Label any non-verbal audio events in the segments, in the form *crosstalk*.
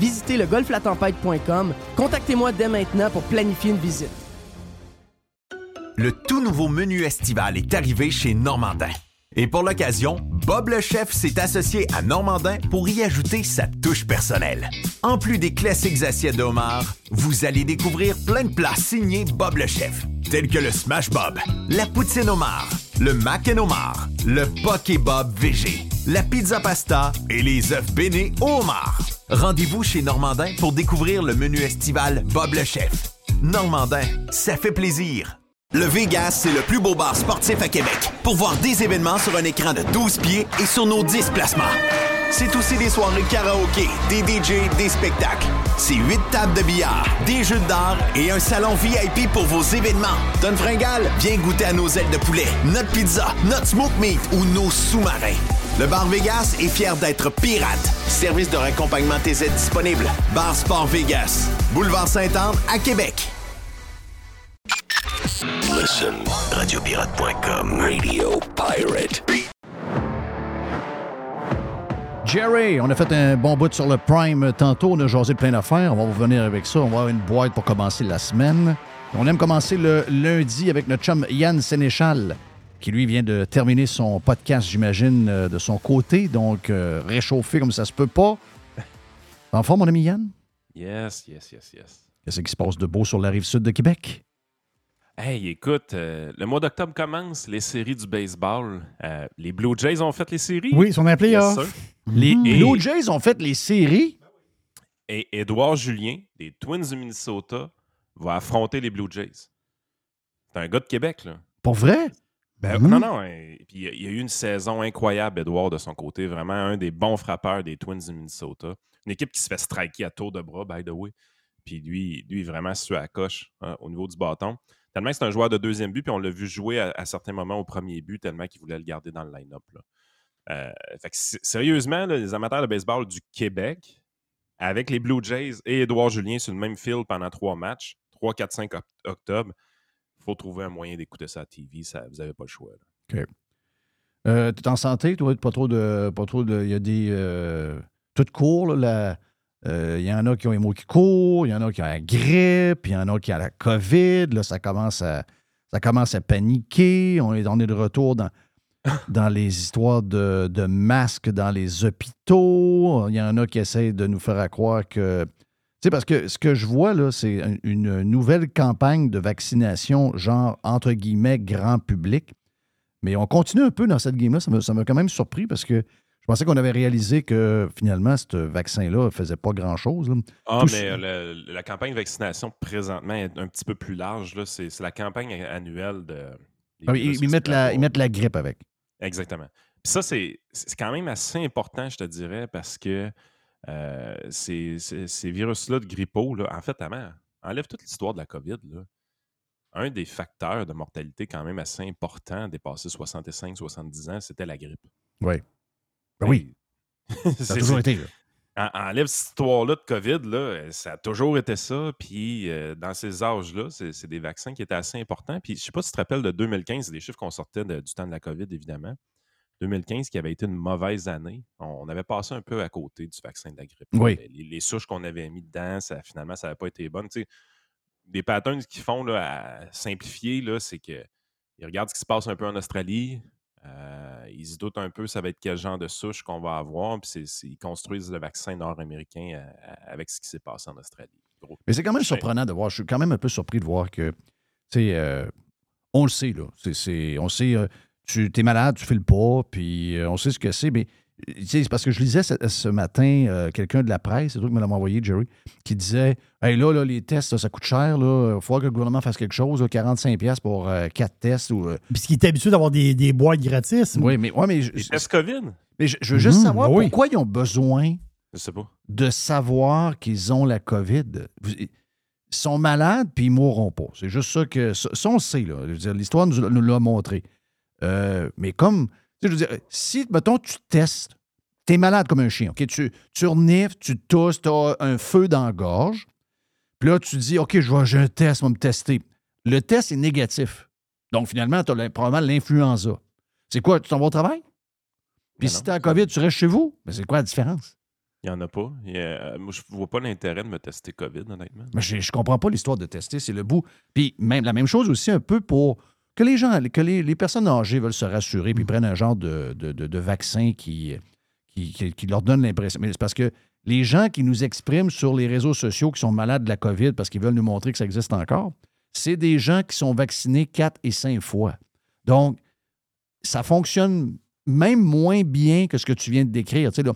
visitez le golflatempête.com. Contactez-moi dès maintenant pour planifier une visite. Le tout nouveau menu estival est arrivé chez Normandin. Et pour l'occasion, Bob le chef s'est associé à Normandin pour y ajouter sa touche personnelle. En plus des classiques assiettes de homard, vous allez découvrir plein de plats signés Bob le chef, tels que le Smash Bob, la poutine homard, le mac and homard, le poké Bob VG, la pizza pasta et les œufs bénis au homard. Rendez-vous chez Normandin pour découvrir le menu estival Bob le chef. Normandin, ça fait plaisir. Le Vegas, c'est le plus beau bar sportif à Québec. Pour voir des événements sur un écran de 12 pieds et sur nos 10 placements. C'est aussi des soirées karaoké, des DJ, des spectacles. C'est 8 tables de billard, des jeux d'art et un salon VIP pour vos événements. Donne Fringal, viens goûter à nos ailes de poulet, notre pizza, notre smoke meat ou nos sous-marins. Le Bar Vegas est fier d'être pirate. Service de raccompagnement TZ disponible. Bar Sport Vegas. Boulevard Saint-Anne à Québec. Listen, radiopirate.com, Radio Pirate. Jerry, on a fait un bon bout sur le Prime tantôt. On a jasé plein d'affaires. On va revenir avec ça. On va avoir une boîte pour commencer la semaine. On aime commencer le lundi avec notre chum Yann Sénéchal qui lui vient de terminer son podcast, j'imagine, euh, de son côté. Donc, euh, réchauffé comme ça se peut pas. *laughs* En forme, mon ami Yann? Yes, yes, yes, yes. Qu'est-ce qui se passe de beau sur la rive sud de Québec? Hey, écoute, euh, le mois d'octobre commence, les séries du baseball. les Blue Jays ont fait les séries? Oui, ils sont appelés yes, Les Blue Jays ont fait les séries? Et Édouard Julien, des Twins du Minnesota, va affronter les Blue Jays. C'est un gars de Québec, là. Pour vrai? Ben, mhm. Non, non. Puis il y a eu une saison incroyable, Edouard, de son côté. Vraiment un des bons frappeurs des Twins du Minnesota. Une équipe qui se fait striker à tour de bras, by the way. Puis lui, lui vraiment su à coche hein, au niveau du bâton. Tellement que c'est un joueur de deuxième but, puis on l'a vu jouer à, certains moments au premier but, tellement qu'il voulait le garder dans le line-up. Euh, sérieusement, les amateurs de baseball du Québec, avec les Blue Jays et Edouard Julien sur le même field pendant trois matchs, 3, 4, 5 octobre, faut trouver un moyen d'écouter ça à TV. Ça, vous n'avez pas le choix. OK. Euh, tu es en santé, toi? Pas trop de. Pas trop de. Il y a des. Euh, tout court, là. Euh, il y en a qui ont les mots qui courent, il y en a qui ont la grippe, il y en a qui ont la COVID. Là, ça commence à, ça commence à paniquer. On est, de retour dans, dans les histoires de, de, masques dans les hôpitaux. Il y en a qui essayent de nous faire croire que sais, parce que ce que je vois, là, c'est une nouvelle campagne de vaccination, genre, entre guillemets, grand public. Mais on continue un peu dans cette game-là. Ça m'a quand même surpris parce que je pensais qu'on avait réalisé que finalement, ce vaccin-là ne faisait pas grand-chose. Ah, mais la campagne de vaccination présentement est un petit peu plus large. C'est la campagne annuelle de. Ah ils, mettent la, ils mettent la grippe avec. Exactement. Puis ça, c'est quand même assez important, je te dirais, parce que euh, ces, virus-là de grippeau, là, en fait, enlève toute l'histoire de la COVID. Là. Un des facteurs de mortalité quand même assez important, dépassé 65-70 ans, c'était la grippe. Oui. Ben *laughs* oui. ça a toujours été. enlève cette histoire-là de COVID, là, ça a toujours été ça. Puis euh, dans ces âges-là, c'est des vaccins qui étaient assez importants. Puis je ne sais pas si tu te rappelles de 2015, c'est des chiffres qu'on sortait du temps de la COVID, évidemment. 2015 qui avait été une mauvaise année. On avait passé un peu à côté du vaccin de la grippe. Oui. Les, souches qu'on avait mis dedans, ça, finalement, ça n'avait pas été bon. des patterns qu'ils font là, à simplifier, c'est qu'ils regardent ce qui se passe un peu en Australie. Euh, ils se doutent un peu ça va être quel genre de souche qu'on va avoir. Puis ils construisent le vaccin nord-américain euh, avec ce qui s'est passé en Australie. Mais c'est quand même surprenant de voir. Je suis quand même un peu surpris de voir que, tu sais, euh, on le sait, là. on sait, tu es malade, tu files pas, puis euh, on sait ce que c'est, mais tu sais, c'est parce que je lisais ce, ce matin euh, quelqu'un de la presse, c'est toi qui me l'as envoyé, Jerry, qui disait Hey, là, là, les tests, ça, ça coûte cher, là. Il faut que le gouvernement fasse quelque chose, là, 45$ pour euh, quatre tests. Ou, euh, Puis ce qui est habitué d'avoir des, des boîtes gratis. oui, mais, ouais, mais, je, Les tests COVID? mais je- je veux juste Mhm, savoir oui. pourquoi ils ont besoin Je sais pas. de savoir qu'ils ont la COVID. Vous- Ils sont malades, puis ils mourront pas. C'est juste ça que. Ça, ça, on le sait, là. Je veux dire, l'histoire nous, nous l'a montré. Euh, mais comme. tu sais, Je veux dire, si, mettons, tu testes, tu es malade comme un chien, OK? Tu, tu renifles, tu tousses, tu as un feu dans la gorge. Puis là, tu dis, OK, je vais, j'ai un test, on va me tester. Le test est négatif. Donc, finalement, tu as probablement l'influenza. C'est quoi? Tu t'en vas au travail? Puis Mais si tu as la COVID, tu restes chez vous? Mais c'est quoi la différence? Il n'y en a pas. Il a- moi, je vois pas l'intérêt de me tester COVID, honnêtement. Mais je, je comprends pas l'histoire de tester, c'est le bout. Puis même la même chose aussi un peu pour que les gens, que les, les personnes âgées veulent se rassurer puis prennent un genre de, de- de- de vaccin qui, qui, qui- qui leur donne l'impression. Mais c'est parce que les gens qui nous expriment sur les réseaux sociaux qui sont malades de la COVID parce qu'ils veulent nous montrer que ça existe encore, c'est des gens qui sont vaccinés quatre et cinq fois. Donc, ça fonctionne même moins bien que ce que tu viens de décrire. Tu sais, là,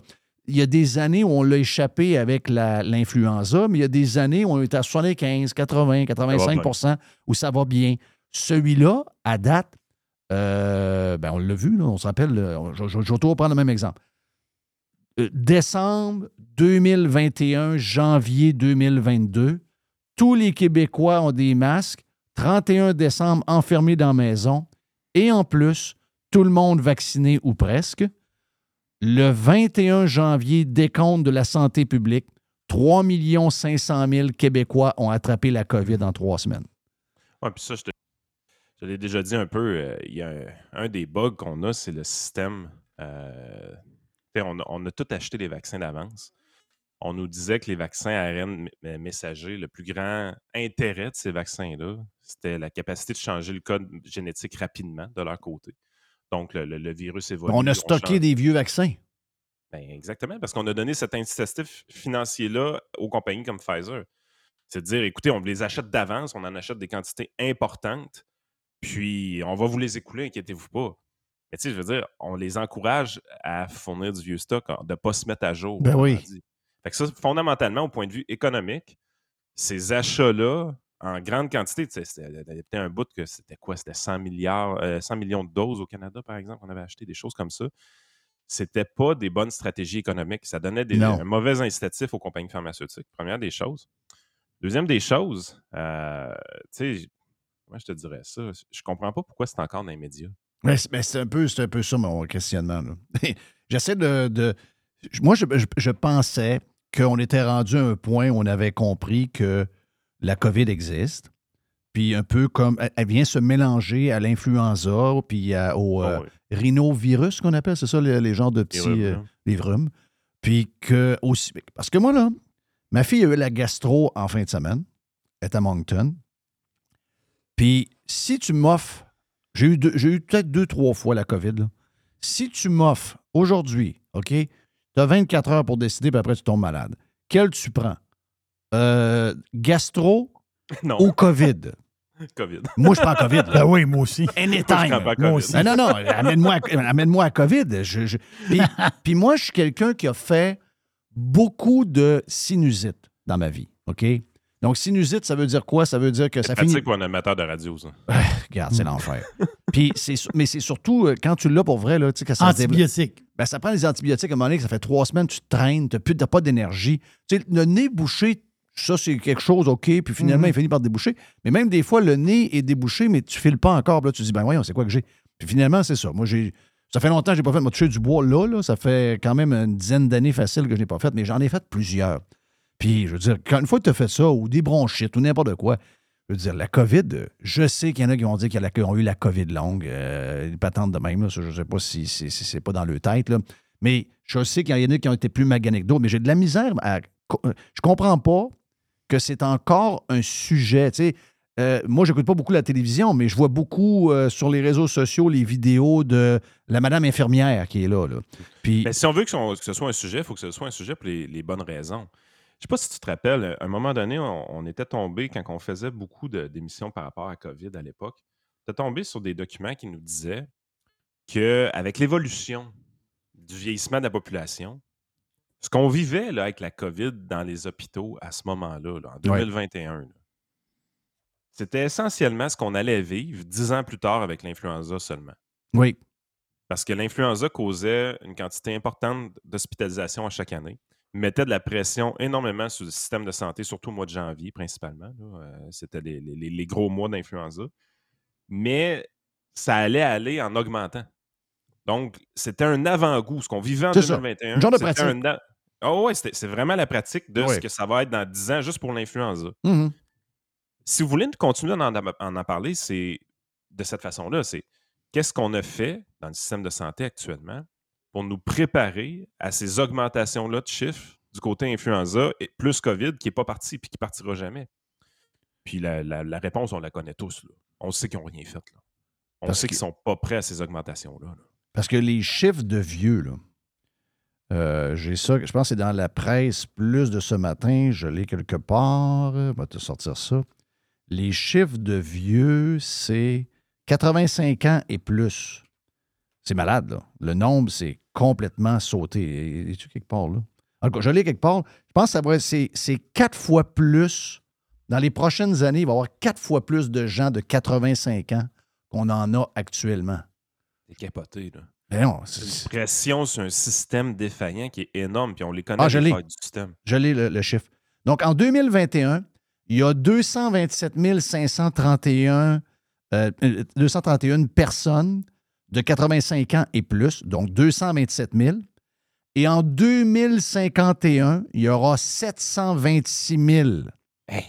il y a des années où on l'a échappé avec l'influenza, mais il y a des années où on est à 75, 80, 85% où ça va bien. Celui-là, à date, euh, ben on l'a vu, on se rappelle, euh, je, je- vais toujours prendre le même exemple. Euh, décembre 2021, janvier 2022, tous les Québécois ont des masques. 31 décembre, enfermés dans la maison. Et en plus, tout le monde vacciné ou presque. Le 21 janvier, décompte de la santé publique, 3 500 000 Québécois ont attrapé la COVID en trois semaines. Je l'ai déjà dit un peu. euh, Il y a un, un des bugs qu'on a, c'est le système. euh, on, a, on a tout acheté les vaccins d'avance. On nous disait que les vaccins ARN messagers, le plus grand intérêt de ces vaccins-là, c'était la capacité de changer le code génétique rapidement de leur côté. Donc, le, le- le virus évolue. On a stocké des vieux vaccins. Ben, exactement, parce qu'on a donné cet incitatif financier-là aux compagnies comme Pfizer. C'est de dire, écoutez, on les achète d'avance, on en achète des quantités importantes, puis on va vous les écouler, inquiétez-vous pas. Mais tu sais, je veux dire, on les encourage à fournir du vieux stock, de ne pas se mettre à jour. Ben oui. dit. Fait que ça, fondamentalement, au point de vue économique, ces achats-là, en grande quantité, tu sais, c'était- peut-être un bout que c'était quoi? C'était 100 milliards, euh, 100 millions de doses au Canada, par exemple. On avait acheté des choses comme ça c'était pas des bonnes stratégies économiques. Ça donnait des, un mauvais incitatif aux compagnies pharmaceutiques. Première des choses. Deuxième des choses, euh, tu sais, moi je te dirais ça, je comprends pas pourquoi c'est encore dans les médias. Mais c'est un, peu- un peu ça mon questionnement. *laughs* J'essaie de, de- Moi, je, je- je pensais qu'on était rendu à un point où on avait compris que la COVID existe. Puis un peu comme. Elle, vient se mélanger à l'influenza, puis à- au euh, Oh, oui. rhinovirus qu'on appelle, c'est ça, les, les genres de Les petits. rhumes, euh, les rhumes. Puis que aussi. Parce que moi, là, ma fille a eu la gastro en fin de semaine. Elle est à Moncton. Puis si tu m'offres, j'ai eu, deux- j'ai eu peut-être deux, trois fois la COVID. là. Si tu m'offres aujourd'hui, OK, tu as 24 heures pour décider, puis après tu tombes malade. Quel tu prends? Euh, gastro *laughs* non, ou COVID? *laughs* COVID. Moi, je prends COVID. là. Ben oui, moi aussi. Anytime. Moi, je prends pas Moi COVID. aussi. Ah non, non, amène-moi à, amène-moi à COVID. Je- je- Puis, *laughs* puis moi, je suis quelqu'un qui a fait beaucoup de sinusite dans ma vie. OK? Donc, sinusite, ça veut dire quoi? Ça veut dire que ça C'est finit. pratique pour un amateur de radio, ça. *laughs* Regarde, c'est l'enfer. Puis, c'est, mais c'est surtout euh, quand tu l'as pour vrai, là, tu sais, quand ça Antibiotiques. ben, ça prend des antibiotiques à un moment donné, que ça fait trois semaines, tu te traînes, tu n'as pas d'énergie. Tu sais, le nez bouché, ça, c'est quelque chose, OK, puis finalement, Mhm. il finit par déboucher. Mais même des fois, le nez est débouché, mais tu files pas encore. Puis Là, tu te dis, ben voyons, c'est quoi que j'ai? Puis finalement, c'est ça. Moi, j'ai. Ça fait longtemps que je n'ai pas fait me toucher du bois là, là. Ça fait quand même une dizaine d'années facile que je n'ai pas fait, mais j'en ai fait plusieurs. Puis, je veux dire, quand une fois que tu as fait ça, ou des bronchites, ou n'importe quoi, je veux dire, la COVID, euh, je sais qu'il y en a qui vont dire qu'ils ont eu la COVID longue, euh, des patentes de même, là, je ne sais pas si, si- si c'est pas dans le tête, mais je sais qu'il y en a qui ont été plus maganés que mais j'ai de la misère à. Je comprends pas que c'est encore un sujet. Tu sais, euh, moi, j'écoute pas beaucoup la télévision, mais je vois beaucoup euh, sur les réseaux sociaux les vidéos de la madame infirmière qui est là. Puis, Mais si on veut que, ce soit un sujet, il faut que ce soit un sujet pour les bonnes raisons. Je sais pas si tu te rappelles, à un moment donné, on, on était tombé, quand on faisait beaucoup de- d'émissions par rapport à COVID à l'époque, on était tombé sur des documents qui nous disaient qu'avec l'évolution du vieillissement de la population, ce qu'on vivait là, avec la COVID dans les hôpitaux à ce moment-là, là, en 2021, là, c'était essentiellement ce qu'on allait vivre dix ans plus tard avec l'influenza seulement. Oui. Parce que l'influenza causait une quantité importante d'hospitalisation à chaque année, mettait de la pression énormément sur le système de santé, surtout au mois de janvier principalement. Euh, C'était les, les- les gros mois d'influenza. Mais ça allait aller en augmentant. Donc, c'était un avant-goût. Ce qu'on vivait en C'est ça. 2021. Genre de pratique. un Ah ouais, c'est vraiment la pratique de ce que ça va être dans 10 ans juste pour l'influenza. Mhm. Si vous voulez continuer d'en en, en parler, c'est de cette façon-là. C'est qu'est-ce qu'on a fait dans le système de santé actuellement pour nous préparer à ces augmentations-là de chiffres du côté influenza et plus COVID qui n'est pas parti puis qui partira jamais. Puis la, la- la réponse, on la connaît tous. là. On sait qu'ils n'ont rien fait. là. On Parce sait qu'ils ne sont pas prêts à ces augmentations-là. là. Parce que les chiffres de vieux, là, euh, j'ai ça, je pense que c'est dans la presse plus de ce matin, je l'ai quelque part, on va te sortir ça. Les chiffres de vieux, c'est 85 ans et plus. C'est malade, là. Le nombre, c'est complètement sauté. Es-tu quelque part, là? En tout cas, je l'ai quelque part. Je pense que ça va être- c'est, c'est quatre fois plus. Dans les prochaines années, il va y avoir quatre fois plus de gens de 85 ans qu'on en a actuellement. C'est capoté. Là. Mais non, C'est une pression sur un système défaillant qui est énorme. Puis on les connaît Ah, je les l'ai. failles du système. Je l'ai le, le chiffre. Donc, en 2021, il y a 227 531, euh, euh, 231 personnes de 85 ans et plus, donc 227 000. Et en 2051, il y aura 726 000 Hey,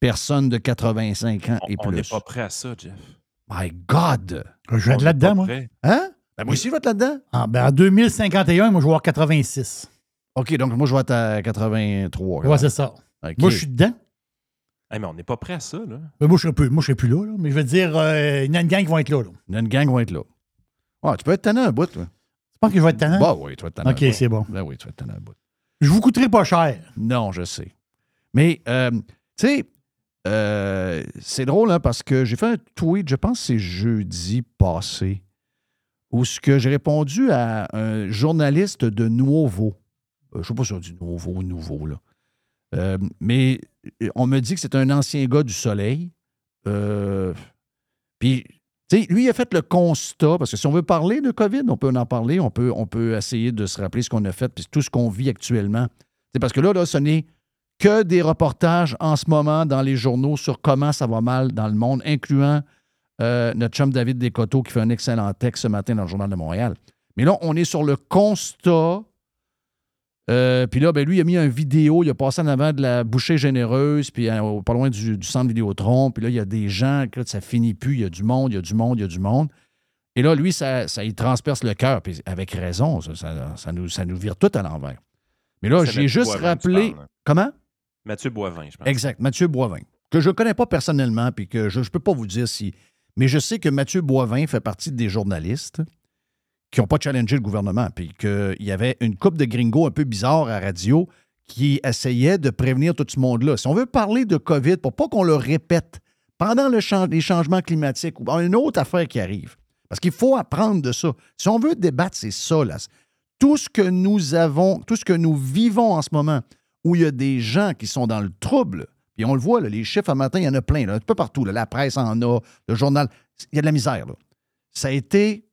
personnes de 85 ans on- et on n'est plus. pas prêt à ça, Jeff. My God! Je vais être là-dedans, moi. prêt. Hein? Ben, moi aussi, je vais être là-dedans. Ah, ben, en 2051, moi, je vais avoir 86. OK, donc moi, je vais être à 83. Ouais, c'est ça. Moi, je suis dedans. Hey, mais on n'est pas prêt à ça. Là. Mais moi, je ne serai, plus- moi, je serai plus là, là. Mais je veux dire, euh, il y en a une gang qui vont être là. là. Il y a une gang qui va être là. Ouais, tu peux être tannant un bout, toi. Tu penses que je vais être tannant? Bah oui, tu vas être tannant un OK, c'est bon. Ben oui, tu vas être tannant un bout. Je vous coûterai pas cher. Non, je sais. Mais, euh, tu sais, euh, c'est drôle, hein, parce que j'ai fait un tweet, je pense que c'est jeudi passé, où ce que j'ai répondu à un journaliste de Nouveau. Euh, je ne sais pas si on dit Nouveau ou Nouveau, là. Euh, mais on me dit que c'est un ancien gars du Soleil. Puis, lui, il a fait le constat, parce que si on veut parler de COVID, on peut en parler, on peut, on peut essayer de se rappeler ce qu'on a fait, puis tout ce qu'on vit actuellement. C'est parce que là, là, ce n'est que des reportages en ce moment dans les journaux sur comment ça va mal dans le monde, incluant euh, notre chum David Descoteaux qui fait un excellent texte ce matin dans le Journal de Montréal. Mais là, on est sur le constat. Euh, puis là, ben, lui, il a mis une vidéo, il a passé en avant de la bouchée généreuse, puis euh, pas loin du, du centre Vidéotron. Puis là, il y a des gens, là, ça finit plus, il y a du monde, il y a du monde, il y a du monde. Et là, lui, ça, ça il transperce le cœur, puis avec raison, ça, ça- ça nous, ça nous vire tout à l'envers. Mais là, j'ai juste Boivin, rappelé. parles, hein. Comment? Mathieu Boivin, je pense. Exact, Mathieu Boivin, que je ne connais pas personnellement, puis que je ne peux pas vous dire si. Mais je sais que Mathieu Boivin fait partie des journalistes qui n'ont pas challengé le gouvernement, puis qu'il y avait une coupe de gringos un peu bizarre à radio qui essayait de prévenir tout ce monde-là. Si on veut parler de COVID, pour pas qu'on le répète pendant le les changements climatiques ou une autre affaire qui arrive, parce qu'il faut apprendre de ça. Si on veut débattre, c'est ça, là. Tout ce que nous avons, tout ce que nous vivons en ce moment, où il y a des gens qui sont dans le trouble, puis on le voit, là, les chiffres à matin, il y en a plein, là, un peu partout. là. la presse en a, le journal. Il y a de la misère. Là. Ça a été,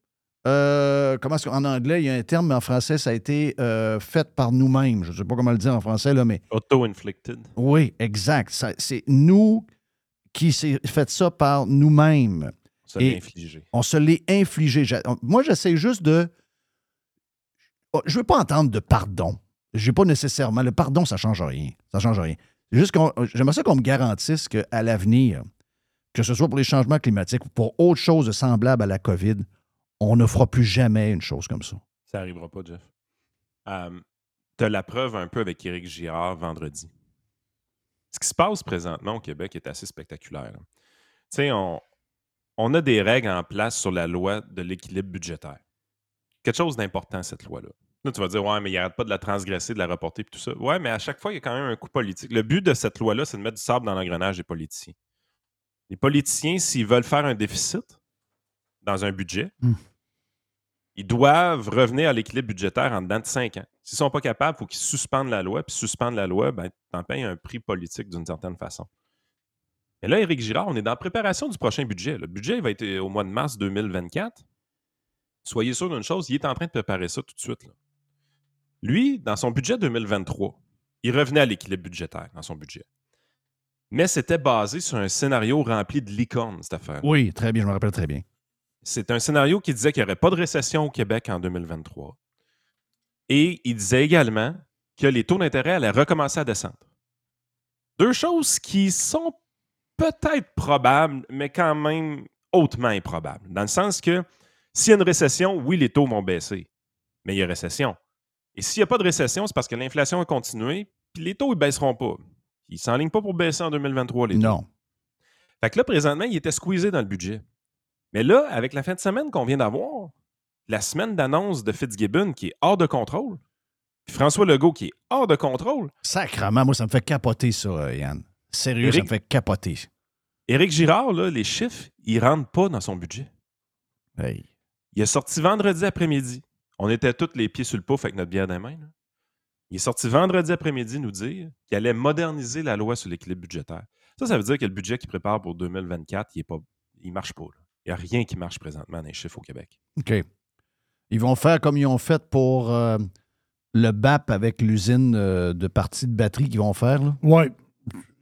euh, comment est-ce qu'en anglais, il y a un terme, mais en français, ça a été euh, fait par nous-mêmes. Je ne sais pas comment le dire en français, là, mais Auto-inflicted. oui, exact. C'est nous qui s'est fait ça par nous-mêmes. Ça Et- l'a infligé. On se l'est infligé. Moi, j'essaie juste de. Oh, Je veux pas entendre de pardon. J'ai pas nécessairement. Le pardon, ça change rien. Ça change rien. C'est juste qu'on. J'aimerais ça qu'on me garantisse qu'à l'avenir, que ce soit pour les changements climatiques ou pour autre chose semblable à la COVID, on ne fera plus jamais une chose comme ça. Ça n'arrivera pas, Jeff. tu as la preuve un peu avec Éric Girard vendredi. Ce qui se passe présentement au Québec est assez spectaculaire. Tu sais, on, on a des règles en place sur la loi de l'équilibre budgétaire. Quelque chose d'important, cette loi-là. Là, tu vas dire, ouais, mais il n'arrête pas de la transgresser, de la reporter, puis tout ça. Ouais, mais à chaque fois, il y a quand même un coup politique. Le but de cette loi-là, c'est de mettre du sable dans l'engrenage des politiciens. Les politiciens, s'ils veulent faire un déficit dans un budget, Hmm. Ils doivent revenir à l'équilibre budgétaire en dedans de cinq ans. S'ils ne sont pas capables, il faut qu'ils suspendent la loi. Puis suspendre la loi, ben, tu en payes un prix politique d'une certaine façon. Et là, Éric Girard, on est dans la préparation du prochain budget. Le budget va être au mois de mars 2024. Soyez sûr d'une chose, il est en train de préparer ça tout de suite. Lui, dans son budget 2023, il revenait à l'équilibre budgétaire dans son budget. Mais c'était basé sur un scénario rempli de licornes, cette affaire. Oui, très bien, je me rappelle très bien. C'est un scénario qui disait qu'il n'y aurait pas de récession au Québec en 2023. Et il disait également que les taux d'intérêt allaient recommencer à descendre. Deux choses qui sont peut-être probables, mais quand même hautement improbables. Dans le sens que s'il y a une récession, oui, les taux vont baisser, mais il y a récession. Et s'il n'y a pas de récession, c'est parce que l'inflation a continué, puis les taux ne baisseront pas. Ils ne s'enlignent pas pour baisser en 2023, les taux. Non. Fait que là, présentement, il était squeezé dans le budget. Mais là, avec la fin de semaine qu'on vient d'avoir, la semaine d'annonce de Fitzgibbon qui est hors de contrôle, puis François Legault qui est hors de contrôle, Sacrement, moi, ça me fait capoter, ça, euh, Yann. Sérieux, ça me fait capoter. Éric Girard, là, les chiffres, ils ne rentrent pas dans son budget. Hey. Il est sorti vendredi après-midi. On était tous les pieds sur le pouf avec notre bière dans là. Il est sorti vendredi après-midi nous dire qu'il allait moderniser la loi sur l'équilibre budgétaire. Ça, ça veut dire que le budget qu'il prépare pour 2024, il ne il marche pas. là. Il n'y a rien qui marche présentement dans les chiffres au Québec. OK. Ils vont faire comme ils ont fait pour euh, le BAP avec l'usine euh, de partie de batterie qu'ils vont faire. Là. Oui.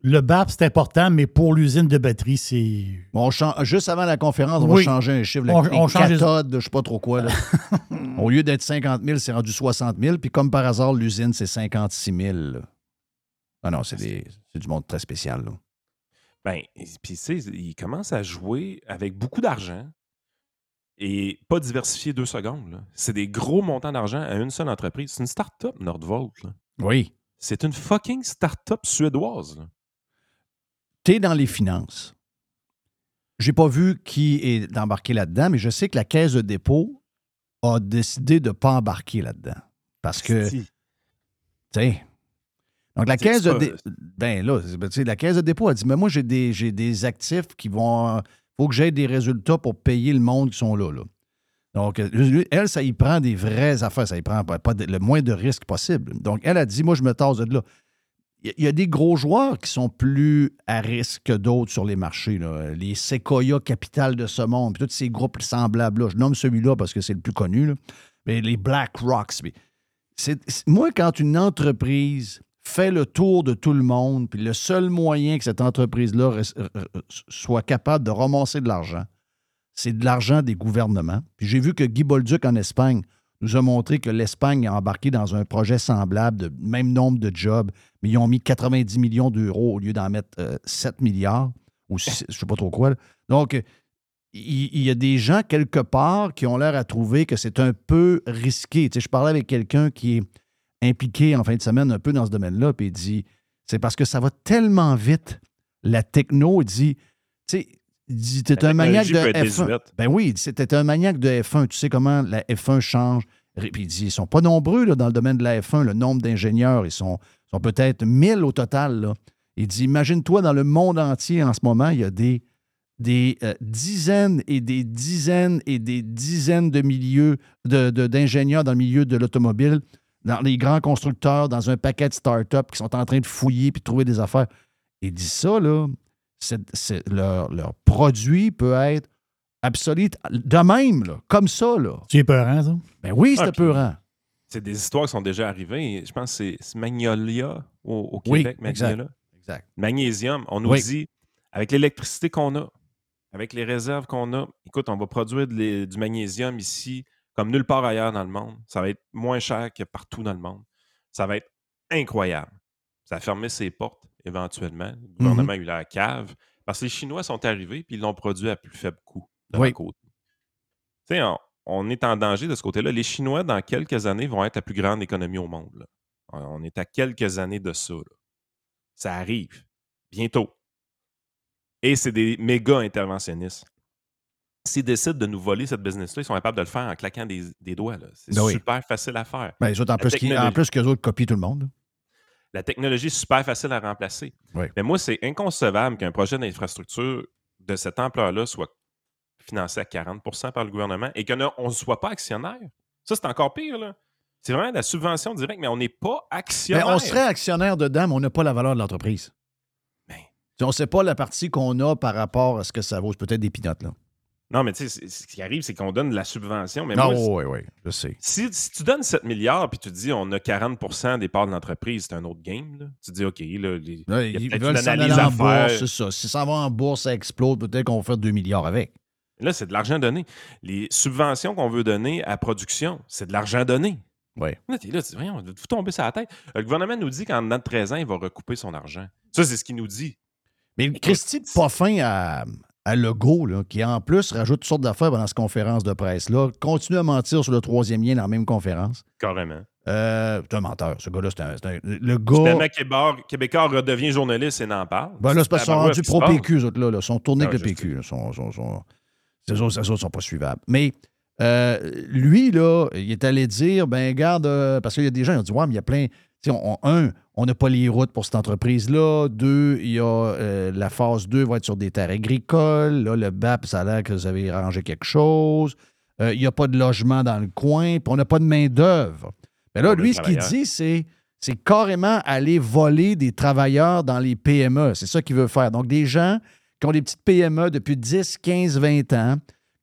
Le BAP, c'est important, mais pour l'usine de batterie, c'est. On chan- Juste avant la conférence, on Oui. va changer un chiffre. là, On- change les- cathodes, je ne sais pas trop quoi. là. *laughs* Au lieu d'être 50 000, c'est rendu 60 000. Puis comme par hasard, l'usine, c'est 56 000. là. Ah non, c'est des- c'est du monde très spécial. là. Ben, puis tu sais, il commence à jouer avec beaucoup d'argent et pas diversifier deux secondes. C'est des gros montants d'argent à une seule entreprise. C'est une start-up, Nordvolt. là. Oui. C'est une fucking start-up suédoise. tu es dans les finances. J'ai pas vu qui est embarqué là-dedans, mais je sais que la caisse de dépôt a décidé de ne pas embarquer là-dedans. Parce que, tu sais. Donc, la caisse de dépôt. Ben là, ben, la caisse de dépôt a dit Mais moi, j'ai des, j'ai des actifs qui vont. faut que j'aie des résultats pour payer le monde qui sont là. là. Donc, euh, elle, ça y prend des vraies affaires. Ça y prend pas, de- le moins de risques possible. Donc, elle a dit Moi, je me tasse de là. Il y a- il des gros joueurs qui sont plus à risque que d'autres sur les marchés. là. Les Sequoia Capital de ce monde, puis tous ces groupes semblables-là. Je nomme celui-là parce que c'est le plus connu. là. Mais les Black Rocks. mais c'est- moi, quand une entreprise fait le tour de tout le monde, puis le seul moyen que cette entreprise-là res- euh, euh, soit capable de ramasser de l'argent, c'est de l'argent des gouvernements. Puis j'ai vu que Guy Bolduc en Espagne nous a montré que l'Espagne a embarqué dans un projet semblable de même nombre de jobs, mais ils ont mis 90 millions d'euros au lieu d'en mettre euh, 7 milliards, ou je ne sais pas trop quoi. Donc, euh, il, il y a des gens quelque part qui ont l'air à trouver que c'est un peu risqué. Tu sais, je parlais avec quelqu'un qui est impliqué en fin de semaine un peu dans ce domaine-là, puis il dit c'est parce que ça va tellement vite. La techno, il dit, tu sais, il dit, t'es un maniaque de technologie peut être F1. désuète. Ben oui, il dit, t'es un maniaque de F1. Tu sais comment la F1 change? Puis il dit, ils sont pas nombreux là, dans le domaine de la F1, le nombre d'ingénieurs. Ils sont, sont peut-être 1000 au total. là. Il dit, imagine-toi, dans le monde entier en ce moment, il y a des, des euh, dizaines et des dizaines et des dizaines de milieux de- de- d'ingénieurs dans le milieu de l'automobile, dans les grands constructeurs, dans un paquet de start-up qui sont en train de fouiller puis de trouver des affaires. Il dit ça, là, leur, leur produit peut être obsolète de même, là, comme ça. Là. C'est peurant, ça? Ben oui, c'est Ah, puis- peurant. C'est des histoires qui sont déjà arrivées. Je pense que c'est- Magnolia au, au Oui, Québec. exact. Magnolia. Exact. Magnésium. On nous Oui. dit, avec l'électricité qu'on a, avec les réserves qu'on a, écoute, on va produire de du magnésium ici comme nulle part ailleurs dans le monde. Ça va être moins cher que partout dans le monde. Ça va être incroyable. Ça a fermé ses portes éventuellement. Le gouvernement a eu la cave parce que les Chinois sont arrivés puis ils l'ont produit à plus faible coût de Oui. côté. Tu sais, on, on est en danger de ce côté-là. Les Chinois, dans quelques années, vont être la plus grande économie au monde. là. On est à quelques années de ça. là. Ça arrive bientôt. Et c'est des méga interventionnistes. S'ils décident de nous voler cette business-là, ils sont capables de le faire en claquant des, des doigts. C'est Ben oui. super facile à faire. Ben, les autres, en, plus, qu'ils- en plus qu'eux autres copient tout le monde. La technologie est super facile à remplacer. Oui. Mais moi, c'est inconcevable qu'un projet d'infrastructure de cette ampleur-là soit financé à 40% par le gouvernement et qu'on ne soit pas actionnaire. Ça, c'est encore pire. là. C'est vraiment de la subvention directe, mais on n'est pas Mais actionnaire. on serait actionnaire dedans, mais on n'a pas la valeur de l'entreprise. Ben. On ne sait pas la partie qu'on a par rapport à ce que ça vaut. C'est peut-être des pinottes, là. Non, mais tu sais, ce qui arrive, c'est qu'on donne de la subvention. Mais Non, moi, oui, oui, je sais. si, si tu donnes 7 milliards puis tu dis on a 40% des parts de l'entreprise, c'est un autre game. là. Tu dis, OK, là, les- Là, il y a ils veulent s'en aller en bourse, c'est ça. Si ça va en bourse, ça explose, peut-être qu'on va faire 2 milliards avec. Là, c'est de l'argent donné. Les subventions qu'on veut donner à production, c'est de l'argent donné. Oui. Là, t'es là, tu dis, voyons, vous tomber sur la tête. Le gouvernement nous dit qu'en dedans de 13 ans, il va recouper son argent. Ça, c'est ce qu'il nous dit. Mais Christy, pas fin à, à Legault, là, qui en plus rajoute toutes sortes d'affaires pendant cette conférence de presse-là, continue à mentir sur le troisième lien dans la même conférence. Carrément. Euh, c'est un menteur. Ce gars-là, c'est un, c'est un- Le Finalement, gars. Québécois, Québécois redevient journaliste et n'en parle. Ben là, c'est parce qu'ils sont rendus pro-PQ, eux autres, là, là. Ils sont tournés Ah, avec le PQ. là. Sont, sont- sont- ces autres, ces autres sont pas suivables. Mais euh, lui, là, il est allé dire, ben garde, euh, parce qu'il y a des gens qui ont dit, ouais, mais il y a plein. On- on- un, on n'a pas les routes pour cette entreprise-là. Deux, il y a euh, la phase 2 va être sur des terres agricoles. Là, le BAP, ça a l'air que vous avez arrangé quelque chose. Euh, il n'y a pas de logement dans le coin, puis on n'a pas de main-d'œuvre. Mais là, lui, ce qu'il dit, c'est c'est carrément aller voler des travailleurs dans les PME. C'est ça qu'il veut faire. Donc, des gens qui ont des petites PME depuis 10, 15, 20 ans,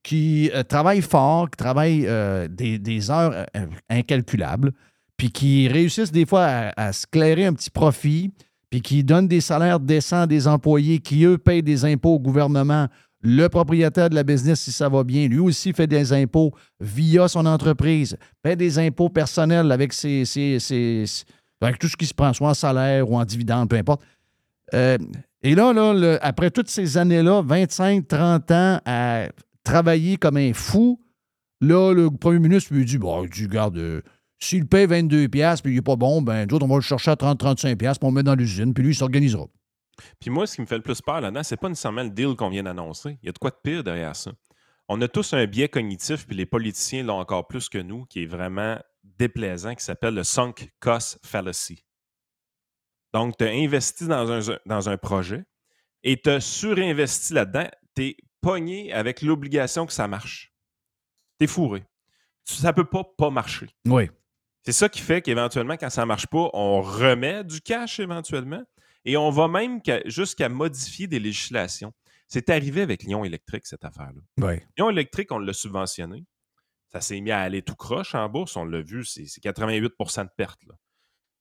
qui euh, travaillent fort, qui travaillent des, des heures incalculables, puis qui réussissent des fois à, à se clairer un petit profit, puis qui donnent des salaires décents à des employés qui, eux, payent des impôts au gouvernement. Le propriétaire de la business, si ça va bien, lui aussi fait des impôts via son entreprise, paie des impôts personnels avec ses, ses- ses- avec tout ce qui se prend, soit en salaire ou en dividende, peu importe. Euh, et là, là après toutes ces années-là, 25, 30 ans à travailler comme un fou, là, le premier ministre lui dit Bon, dit, regarde, euh, s'il paye 22$, piastres, puis il n'est pas bon, ben, nous autres, on va le chercher à 30-35$, piastres, puis on le met dans l'usine, puis lui, il s'organisera. Puis moi, ce qui me fait le plus peur là-dedans, c'est pas nécessairement le deal qu'on vient d'annoncer. Il y a de quoi de pire derrière ça. On a tous un biais cognitif, puis les politiciens l'ont encore plus que nous, qui est vraiment déplaisant, qui s'appelle le sunk cost fallacy. Donc, tu as investi dans un, dans un projet et tu as surinvesti là-dedans. Tu es pogné avec l'obligation que ça marche. Tu es fourré. Ça peut pas pas marcher. Oui. C'est ça qui fait qu'éventuellement, quand ça ne marche pas, on remet du cash éventuellement et on va même qu'à- jusqu'à modifier des législations. C'est arrivé avec Lyon électrique, cette affaire-là. Oui. Lyon électrique, on l'a subventionné. Ça s'est mis à aller tout croche en bourse, on l'a vu, c'est c'est 88 de perte. là.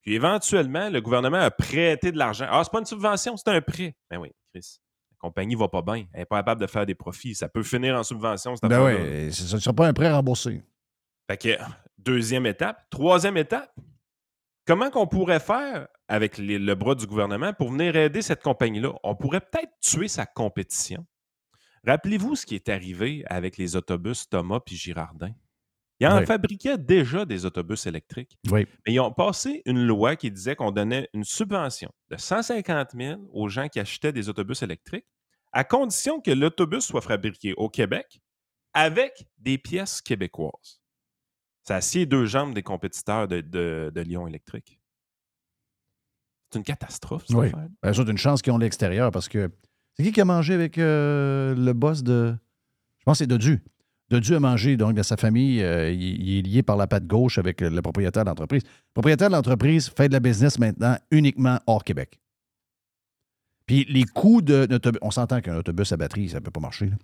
Puis éventuellement, le gouvernement a prêté de l'argent. Ah, c'est pas une subvention, c'est un prêt. Ben oui, Chris. La compagnie va pas bien. Elle n'est pas capable de faire des profits. Ça peut finir en subvention, cette Ben affaire-là. oui, ce ne sera pas un prêt remboursé. Fait que, deuxième étape. Troisième étape, comment qu'on pourrait faire avec les- le bras du gouvernement pour venir aider cette compagnie-là? On pourrait peut-être tuer sa compétition. Rappelez-vous ce qui est arrivé avec les autobus Thomas puis Girardin. Ils en Oui. fabriquaient déjà des autobus électriques, Oui. mais ils ont passé une loi qui disait qu'on donnait une subvention de 150 000 aux gens qui achetaient des autobus électriques, à condition que l'autobus soit fabriqué au Québec avec des pièces québécoises. Ça assied les deux jambes des compétiteurs de, de- de Lyon électrique. C'est une catastrophe, cette Oui. affaire. Ben, c'est une chance qu'ils ont l'extérieur parce que. C'est qui qui a mangé avec euh, le boss de. Je pense que c'est Dodu. Dodu a mangé, donc, de sa famille. euh, il, il est lié par la patte gauche avec le propriétaire de l'entreprise. Le propriétaire de l'entreprise fait de la business maintenant uniquement hors Québec. Puis les coûts de. On s'entend qu'un autobus à batterie, ça ne peut pas marcher. là.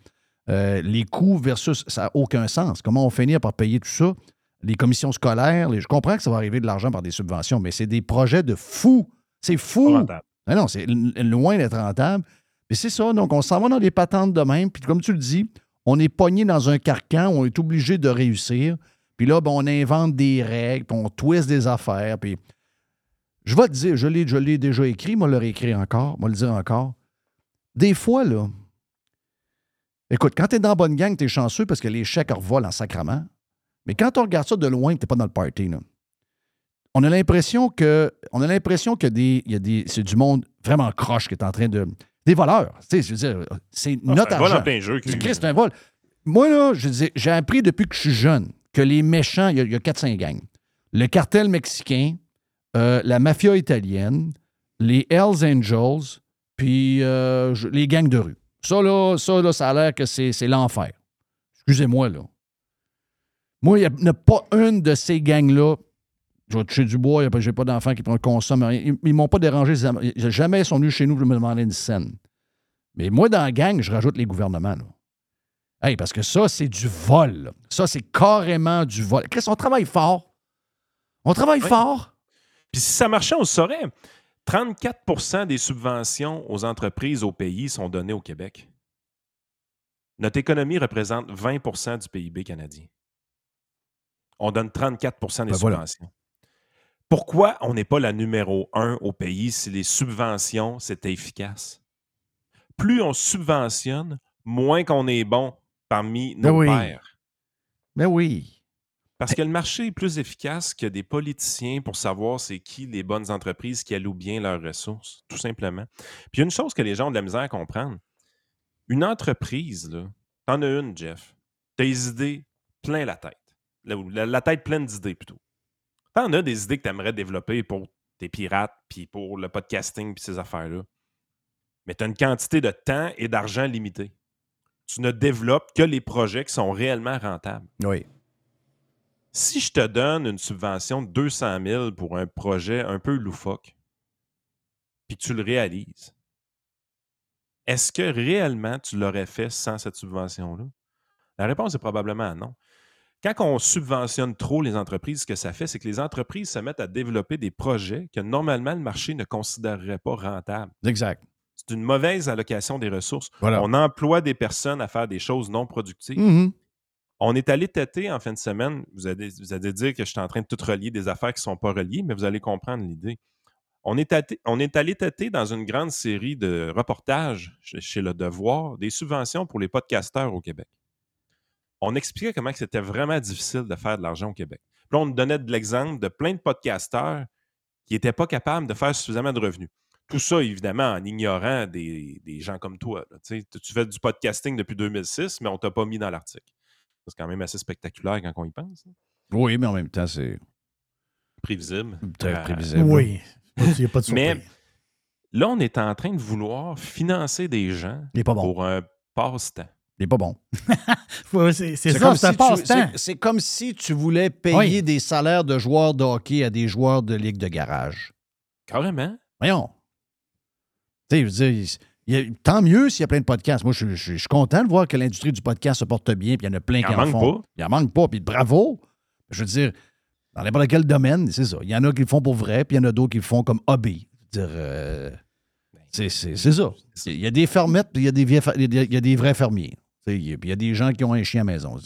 Euh, les coûts versus. Ça n'a aucun sens. Comment on finit par payer tout ça? Les commissions scolaires, les- je comprends que ça va arriver de l'argent par des subventions, mais c'est des projets de fous. C'est fou. rentable. Ah non, c'est loin d'être rentable. Mais c'est ça, donc on s'en va dans des patentes de même. Puis comme tu le dis, on est pogné dans un carcan, on est obligé de réussir. Puis là, ben, on invente des règles, puis on twist des affaires. Puis je vais te dire, je l'ai, je l'ai déjà écrit, moi le réécrire encore, moi le dire encore. Des fois, là, écoute, quand tu es dans la bonne gang, tu es chanceux parce que les chèques revolent en sacrament. Mais quand on regarde ça de loin, tu n'es pas dans le party, là on a l'impression que on a l'impression que des, il y a des, c'est du monde vraiment croche qui est en train de. Des voleurs. Tu sais, je veux dire, c'est Ah, notre c'est un vol en argent. plein jeu. Du qui- Christ, c'est un vol. Moi, là, je dis, j'ai appris depuis que je suis jeune que les méchants, il y a, il y a 4-5 gangs. Le cartel mexicain, euh, la mafia italienne, les Hells Angels, puis euh, je- les gangs de rue. Ça, là, ça, là, ça a l'air que c'est c'est l'enfer. Excusez-moi, là. Moi, il n'y a, pas une de ces gangs-là. Je vais toucher du bois, je n'ai pas d'enfants qui prennent le consomme. Ils ne m'ont pas dérangé. Jamais ils sont venus chez nous me demander une scène. Mais moi, dans la gang, je rajoute les gouvernements. Là. Hey, parce que ça, c'est du vol. là. Ça, c'est carrément du vol. Qu'est-ce qu'on travaille fort? On travaille Oui. fort. Puis si ça marchait, on le saurait. 34% des subventions aux entreprises au pays sont données au Québec. Notre économie représente 20% du PIB canadien. On donne 34% des Ben voilà. subventions. Pourquoi on n'est pas la numéro un au pays si les subventions, c'était efficace? Plus on subventionne, moins qu'on est bon parmi Ben nos oui. pairs. Mais oui. Parce que le marché est plus efficace que des politiciens pour savoir c'est qui les bonnes entreprises qui allouent bien leurs ressources, tout simplement. Puis une chose que les gens ont de la misère à comprendre. Une entreprise, là, t'en as une, Jeff. T'as des idées plein la tête. La, la- la tête pleine d'idées, plutôt. T'en as des idées que t'aimerais développer pour tes pirates, puis pour le podcasting, puis ces affaires-là. Mais t'as une quantité de temps et d'argent limitée. Tu ne développes que les projets qui sont réellement rentables. Oui. Si je te donne une subvention de 200 000 pour un projet un peu loufoque, puis que tu le réalises, est-ce que réellement tu l'aurais fait sans cette subvention-là? La réponse est probablement non. Quand on subventionne trop les entreprises, ce que ça fait, c'est que les entreprises se mettent à développer des projets que normalement le marché ne considérerait pas rentables. Exact. C'est une mauvaise allocation des ressources. Voilà. On emploie des personnes à faire des choses non productives. Mhm. On est allé tâter en fin de semaine. Vous allez, vous allez dire que je suis en train de tout relier des affaires qui ne sont pas reliées, mais vous allez comprendre l'idée. On est, tâté- on est allé tâter dans une grande série de reportages chez, chez Le Devoir des subventions pour les podcasteurs au Québec. On expliquait comment que c'était vraiment difficile de faire de l'argent au Québec. Puis là, on donnait de l'exemple de plein de podcasteurs qui n'étaient pas capables de faire suffisamment de revenus. Tout ça, évidemment, en ignorant des, des gens comme toi. Tu fais du podcasting depuis 2006, mais on ne t'a pas mis dans l'article. C'est quand même assez spectaculaire quand on y pense. hein. Oui, mais en même temps, c'est Prévisible. très Euh, prévisible. Oui. Il n'y a pas de Mais-. Là, on est en train de vouloir financer des gens Il n'est pas bon. pour un passe-temps. Il n'est pas bon. *laughs* C'est c'est ça, comme c'est si passe-temps. c'est- C'est comme si tu voulais payer Oui. des salaires de joueurs de hockey à des joueurs de ligue de garage. Carrément. Voyons. Tu sais, je veux dire, il- il y a- tant mieux s'il y a plein de podcasts. Moi, je, je- je suis content de voir que l'industrie du podcast se porte bien, puis il y en a plein Il qui en en manque font. pas. Il en manque pas, puis bravo. Je veux dire, dans n'importe quel domaine, c'est ça. Il y en a qui le font pour vrai, puis il y en a d'autres qui le font comme hobby. Je veux dire, euh, c'est c'est- c'est ça. Il y a des fermettes, puis il y a des, vieux fer- il y a- il y a des vrais fermiers. Il y a- y des gens qui ont un chien à maison.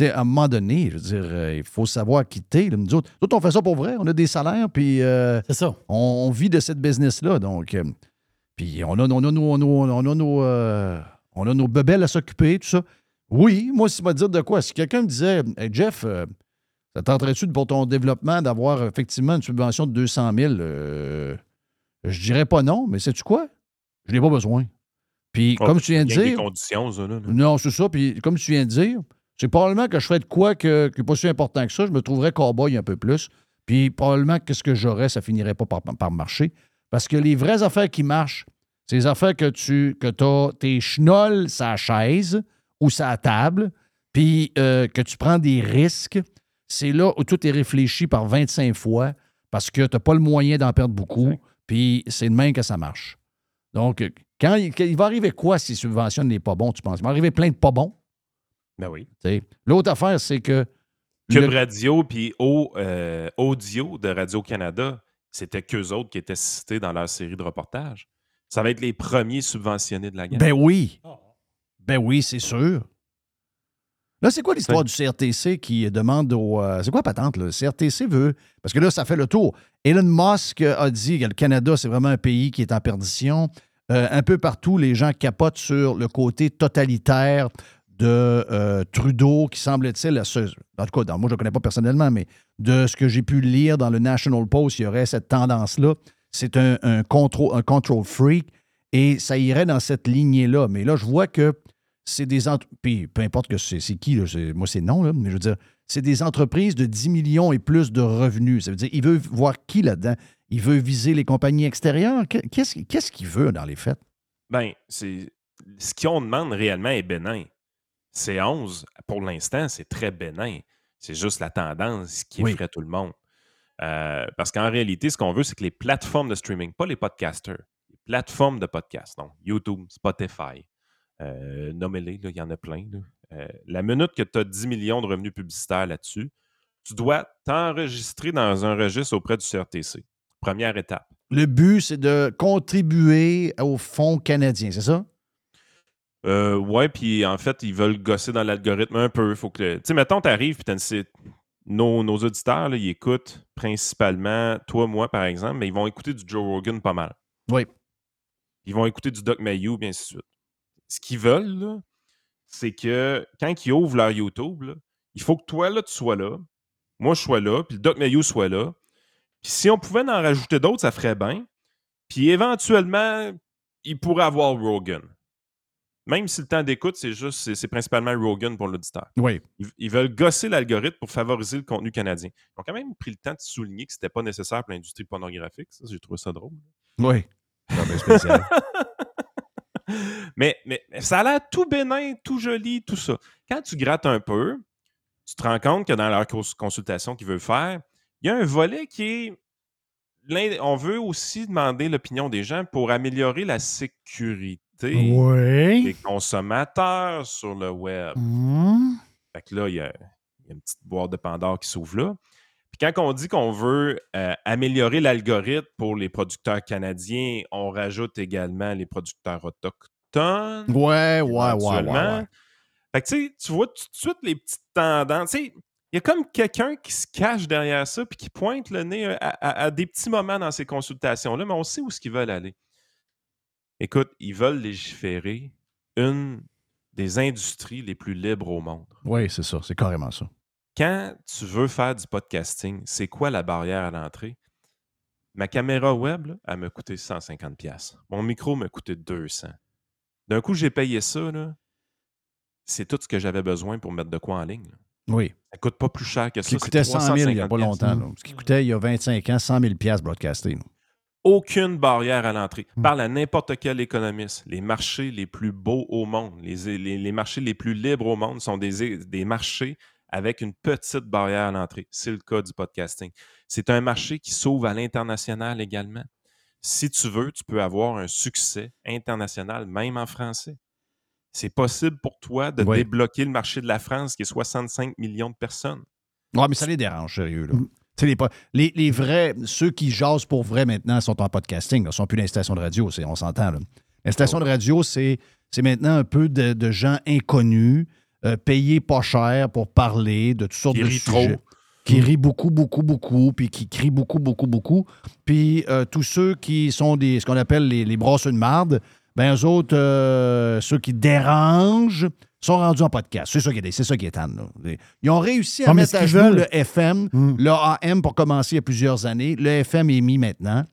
À un moment donné, je veux dire, euh, il faut savoir quitter. là. Nous autres, nous autres, on fait ça pour vrai. On a des salaires, puis euh, C'est ça. on, on vit de cette business-là. Donc, euh, puis on a, on a nos, on a- nos, euh, on a nos bebelles à s'occuper, tout ça. Oui, moi, si me dire de quoi, si quelqu'un me disait, Hey, Jeff, ça tenterait-tu pour ton développement d'avoir effectivement une subvention de 200 000? Euh, je dirais pas non, mais sais-tu quoi? Je n'ai pas besoin. Puis, Oh, comme tu viens de des dire, conditions, ça, là, là. non, c'est ça. Puis comme tu viens de dire, c'est probablement que je ferais de quoi que, qui n'est pas si important que ça. Je me trouverais cowboy un peu plus. Puis probablement que ce que j'aurais, ça finirait pas par, par marcher. Parce que les vraies affaires qui marchent, c'est les affaires que tu que as tes chenolles sa chaise ou sa table, puis euh, que tu prends des risques. C'est là où tout est réfléchi par 25 fois parce que tu n'as pas le moyen d'en perdre beaucoup. Puis c'est de même que ça marche. Donc, euh, quand il, quand il va arriver quoi si subventionnent les pas bons, tu penses? Il va arriver plein de pas bons. Ben oui. L'autre affaire, c'est que. Cube le- Radio puis Au- euh, Audio de Radio-Canada, c'était qu'eux autres qui étaient cités dans leur série de reportages. Ça va être les premiers subventionnés de la gamme. Ben oui. Ben oui, c'est sûr. Là, c'est quoi l'histoire du CRTC qui demande au. euh, c'est quoi la patente, là? Le CRTC veut. Parce que là, ça fait le tour. Elon Musk a dit que le Canada, c'est vraiment un pays qui est en perdition. Euh, un peu partout, les gens capotent sur le côté totalitaire de euh, Trudeau, qui semble-t-il, en tout cas, dans- moi, je ne le connais pas personnellement, mais de ce que j'ai pu lire dans le National Post, il y aurait cette tendance-là. C'est un, un, control, un control freak et ça irait dans cette lignée-là. Mais là, je vois que c'est des entreprises, peu importe que c'est c'est qui, là, c'est- moi c'est non, là, mais je veux dire, c'est des entreprises de 10 millions et plus de revenus. Ça veut dire, il veut voir qui là-dedans? Il veut viser les compagnies extérieures? Qu'est- Qu'est-ce qu'est-ce qu'il veut dans les faits? Ben, c'est ce qu'on demande réellement est bénin. C11, pour l'instant, c'est très bénin. C'est juste la tendance qui Oui. effraie tout le monde. Euh, parce qu'en réalité, ce qu'on veut, c'est que les plateformes de streaming, pas les podcasters, les plateformes de podcast, donc YouTube, Spotify, euh, nommez-les, il y en a plein. là. Euh, la minute que tu as 10 millions de revenus publicitaires là-dessus, tu dois t'enregistrer dans un registre auprès du CRTC. Première étape. Le but, c'est de contribuer au fonds canadien, c'est ça? Euh, ouais, puis en fait, ils veulent gosser dans l'algorithme un peu. Faut que Tu sais, mettons, t'arrives, puis t'as Nos, nos auditeurs, là, ils écoutent principalement, toi, moi, par exemple, mais ils vont écouter du Joe Rogan pas mal. Oui. Ils vont écouter du Doc Mayou, bien ainsi de suite. Ce qu'ils veulent, c'est que quand ils ouvrent leur YouTube, là, il faut que toi, là, tu sois là. Moi, je sois là, puis le Doc Mayou soit là. Puis si on pouvait en rajouter d'autres, ça ferait bien. Puis éventuellement, il pourrait avoir Rogan. Même si le temps d'écoute, c'est juste, c'est, principalement Rogan pour l'auditeur. Oui. Ils, ils veulent gosser l'algorithme pour favoriser le contenu canadien. Ils ont quand même pris le temps de souligner que c'était pas nécessaire pour l'industrie pornographique. Ça, j'ai trouvé ça drôle. Oui. Spécial. *laughs* mais, mais, ça a l'air tout bénin, tout joli, tout ça. Quand tu grattes un peu, tu te rends compte que dans leur cons- consultation qu'ils veulent faire, il y a un volet qui est. On veut aussi demander l'opinion des gens pour améliorer la sécurité Oui. des consommateurs sur le web. Hum. Fait que là, il y a, il y a une petite boîte de Pandore qui s'ouvre là. Puis quand on dit qu'on veut euh, améliorer l'algorithme pour les producteurs canadiens, on rajoute également les producteurs autochtones. Ouais, ouais, ouais, ouais, éventuellement. ouais. Fait que tu sais, tu vois tout de suite les petites tendances. Il y a comme quelqu'un qui se cache derrière ça puis qui pointe le nez euh, à, à- à des petits moments dans ces consultations-là, mais on sait où ce qu'ils veulent aller. Écoute, ils veulent légiférer une des industries les plus libres au monde. Oui, c'est ça. C'est carrément ça. Quand tu veux faire du podcasting, c'est quoi la barrière à l'entrée? Ma caméra web, là, elle m'a coûté 150$. piastres. Mon micro m'a coûté 200$. D'un coup, j'ai payé ça. C'est tout ce que j'avais besoin pour mettre de quoi en ligne. là. Oui. Ça coûte pas plus cher que Ce ça. qui coûtait 100 000 il n'y a pas 350$. longtemps. là. Ce qui coûtait il y a 25 ans 100 000 piastres broadcasté. là. Aucune barrière à l'entrée. Mm. Parle à n'importe quel économiste. Les marchés les plus beaux au monde, les, les- les marchés les plus libres au monde sont des, des marchés avec une petite barrière à l'entrée. C'est le cas du podcasting. C'est un marché qui s'ouvre à l'international également. Si tu veux, tu peux avoir un succès international, même en français. C'est possible pour toi de Oui. débloquer le marché de la France, qui est 65 millions de personnes. Ouais, mais ça les dérange, sérieux. Là. Mm. Les, les, les vrais, ceux qui jasent pour vrai maintenant sont en podcasting, ne sont plus dans les stations de radio, on s'entend. Les stations de radio, c'est c'est maintenant un peu de, de gens inconnus, euh, payés pas cher pour parler de toutes sortes Qui de sujets. trop. Qui rient beaucoup, beaucoup, beaucoup, puis qui crient beaucoup, beaucoup, beaucoup. Puis euh, tous ceux qui sont des, ce qu'on appelle les, les brasseux de marde, ben eux autres, euh, ceux qui dérangent, sont rendus en podcast. C'est ça qui est, c'est ça qui est là. Ils ont réussi à mettre à veulent- le FM, Hum. le AM pour commencer il y a plusieurs années. Le FM est mis maintenant.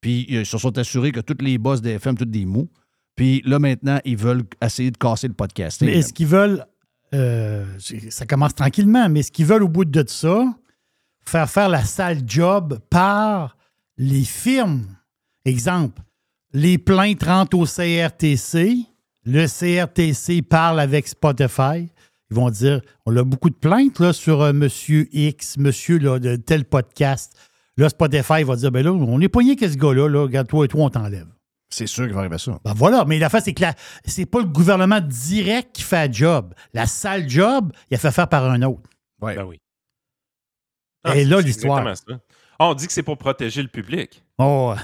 Puis ils se sont assurés que tous les boss de FM, tous des mous. Puis là, maintenant, ils veulent essayer de casser le podcasting. Mais est-ce qu'ils veulent. Euh, ça commence tranquillement, mais est-ce qu'ils veulent, au bout de ça, faire faire la sale job par les firmes? Exemple, les plaintes rentrent au CRTC. Le CRTC parle avec Spotify. Ils vont dire on a beaucoup de plaintes là, sur euh, Monsieur X, Monsieur de tel podcast. Là, Spotify va dire ben là, on est poigné que ce gars-là, là, regarde, toi et toi, on t'enlève. C'est sûr qu'il va arriver ça. Ben voilà, mais la face, c'est que la- c'est pas le gouvernement direct qui fait le job. La sale job, il a fait faire par un autre. Ouais. Ben oui. Et là, l'histoire. Ah, on dit que c'est pour protéger le public. Oh,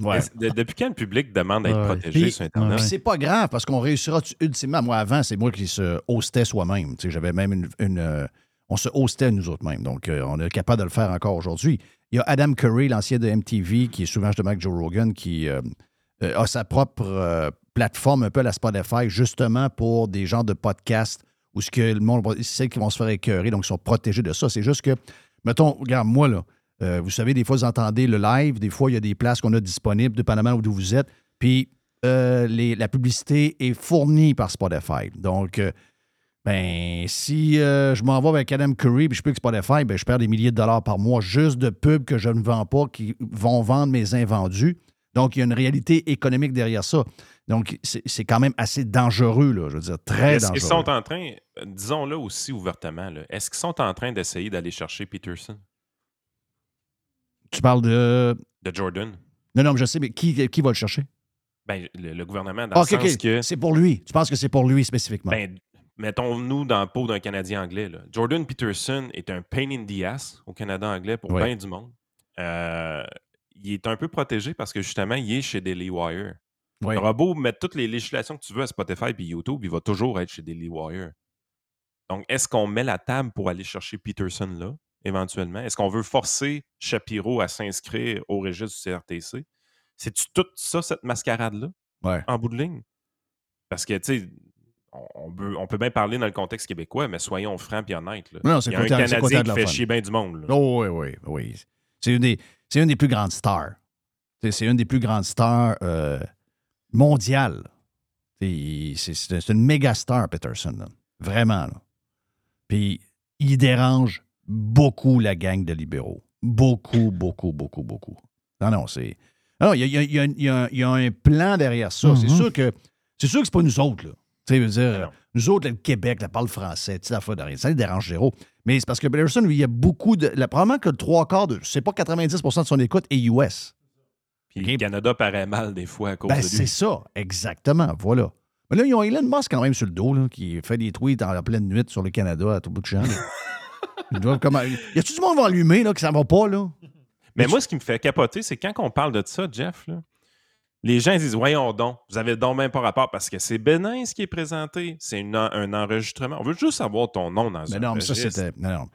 Ouais. De- depuis quand le public demande à être Ouais. protégé Puis- sur Internet? Puis c'est pas grave parce qu'on réussira ultimement. Moi, avant, c'est moi qui se hostais soi-même. Tu sais, J'avais même une. une, euh, on se hostait nous autres mêmes. Donc, euh, on est capable de le faire encore aujourd'hui. Il y a Adam Curry, l'ancien de MTV, qui est souvent justement avec Joe Rogan, qui euh, euh, a sa propre euh, plateforme un peu à la Spotify, justement pour des genres de podcasts où ce que le monde sait qu'ils vont se faire écœurer, donc ils sont protégés de ça. C'est juste que, mettons, regarde, moi, là, euh, vous savez, des fois, vous entendez le live, des fois, il y a des places qu'on a disponibles, dépendamment d'où vous êtes. Puis la publicité est fournie par Spotify. Donc, ben, si je m'en vais avec Adam Curry puis je peux que Spotify, ben, je perds des milliers de dollars par mois juste de pubs que je ne vends pas qui vont vendre mes invendus. Donc, il y a une réalité économique derrière ça. Donc, c'est quand même assez dangereux, là, je veux dire, très Est-ce qu'ils dangereux. sont en train, euh, disons-le aussi ouvertement, là, est-ce qu'ils sont en train d'essayer d'aller chercher Peterson? Tu parles de... de Jordan? Non, non, mais je sais, mais qui, qui va le chercher? Ben, le, le gouvernement, dans OK, le sens OK, que, c'est pour lui. Tu penses que c'est pour lui spécifiquement? ben, mettons-nous dans le pot d'un Canadien anglais. là. Jordan Peterson est un pain in the ass au Canada anglais pour Ouais. bien du monde. Euh, il est un peu protégé parce que justement, il est chez Daily Wire. Oui. Aura beau mettre toutes les législations que tu veux à Spotify et YouTube, il va toujours être chez Daily Wire. Donc, est-ce qu'on met la table pour aller chercher Peterson là, éventuellement? Est-ce qu'on veut forcer Shapiro à s'inscrire au registre du CRTC? C'est-tu tout ça, cette mascarade-là, Ouais. en bout de ligne? Parce que, tu sais, on, peut, on peut bien parler dans le contexte québécois, mais soyons francs et honnêtes. là. Non, c'est Il y a un Canadien qui fait chier bien du monde. là. Oh, oui, oui, oui. C'est une, des- une des plus grandes stars. C'est une des plus grandes stars euh, mondiales. C'est une méga star, Peterson. là. Vraiment. Là. Puis, il dérange beaucoup la gang de libéraux. Beaucoup, beaucoup, beaucoup, beaucoup. Non, non, c'est. Non, il y a, y y y un plan derrière ça. C'est Mhm. sûr que c'est sûr que c'est pas nous autres, là. Tu sais, veux dire, Ah non. nous autres, le Québec, la parle français, tu sais, la fois de rien. Ça les dérange zéro. Mais c'est parce que Peterson, lui, il y a beaucoup de. là, probablement que le trois quarts de. Je sais pas, 90% de son écoute est US. Puis le Canada paraît mal des fois à cause Ben, de c'est lui. ça, exactement. Voilà. Mais là, ils ont Elon Musk quand même sur le dos, là, qui fait des tweets en pleine nuit sur le Canada à tout bout de champ. *laughs* Ils doivent comment... Y a-tu du monde va allumer, là, que ça va pas, là? Mais moi, ce qui me fait capoter, c'est quand on parle de ça, Jeff, là, les gens disent Voyons donc, vous avez donc même pas rapport parce que c'est bénin ce qui est présenté. C'est un enregistrement. On veut juste savoir ton nom dans Mais un non, mais ça, c'était. Non, non.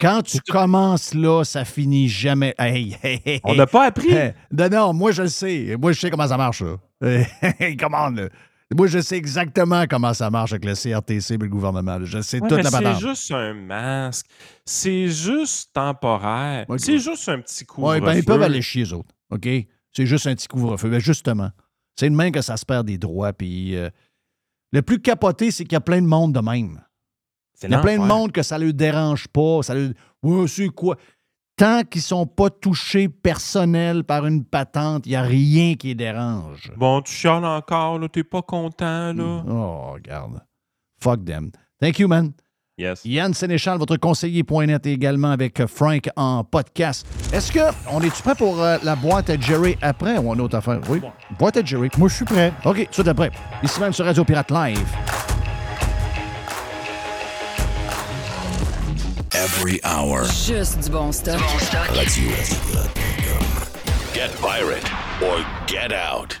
Quand tu commences là, ça finit jamais. *laughs* Hey, hey, hey, On n'a pas appris. Non, non, moi, je le sais. Moi, je sais comment ça marche, là. *laughs* Commande, là. Moi, je sais exactement comment ça marche avec le CRTC et le gouvernement. là. Je sais Ouais, toute mais la c'est patente. juste un masque. C'est juste temporaire. Ouais, c'est ouais. juste un petit coup. Oui, ben, ils peuvent aller chier, eux autres. OK? C'est juste un petit couvre-feu. Ben, justement. C'est de même que ça se perd des droits. Puis euh, le plus capoté, c'est qu'il y a plein de monde de même. Il y a plein de monde que ça ne le dérange pas. Ça le... Ouais, c'est quoi? Tant qu'ils ne sont pas touchés personnels par une patente, il n'y a rien qui les dérange. Bon, tu chiales encore, là. T'es pas content, là. Oh, regarde. Fuck them. Thank you, man. Yes. Yann Sénéchal, votre conseiller.net également avec euh, Frank en podcast. Est-ce que on est-tu prêt pour euh, la boîte à Jerry après ou une autre affaire? Oui. Boîte à Jerry. Moi, je suis prêt. OK, tout de suite après. Ici même sur Radio Pirate Live. Every hour. Juste du bon stock. Radio. Get pirate or get out.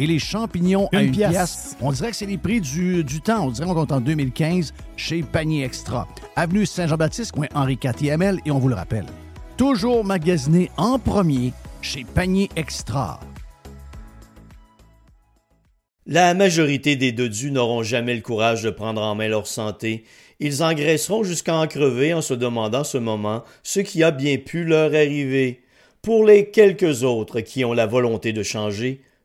Et les champignons à Une 1 pièce. pièce. On dirait que c'est les prix du, du temps. On dirait qu'on est en 2015 chez Panier Extra. Avenue Saint-Jean-Baptiste, coin Henri IVL. Et on vous le rappelle, toujours magasiné en premier chez Panier Extra. La majorité des dodus n'auront jamais le courage de prendre en main leur santé. Ils engraisseront jusqu'à en crever en se demandant ce moment ce qui a bien pu leur arriver. Pour les quelques autres qui ont la volonté de changer,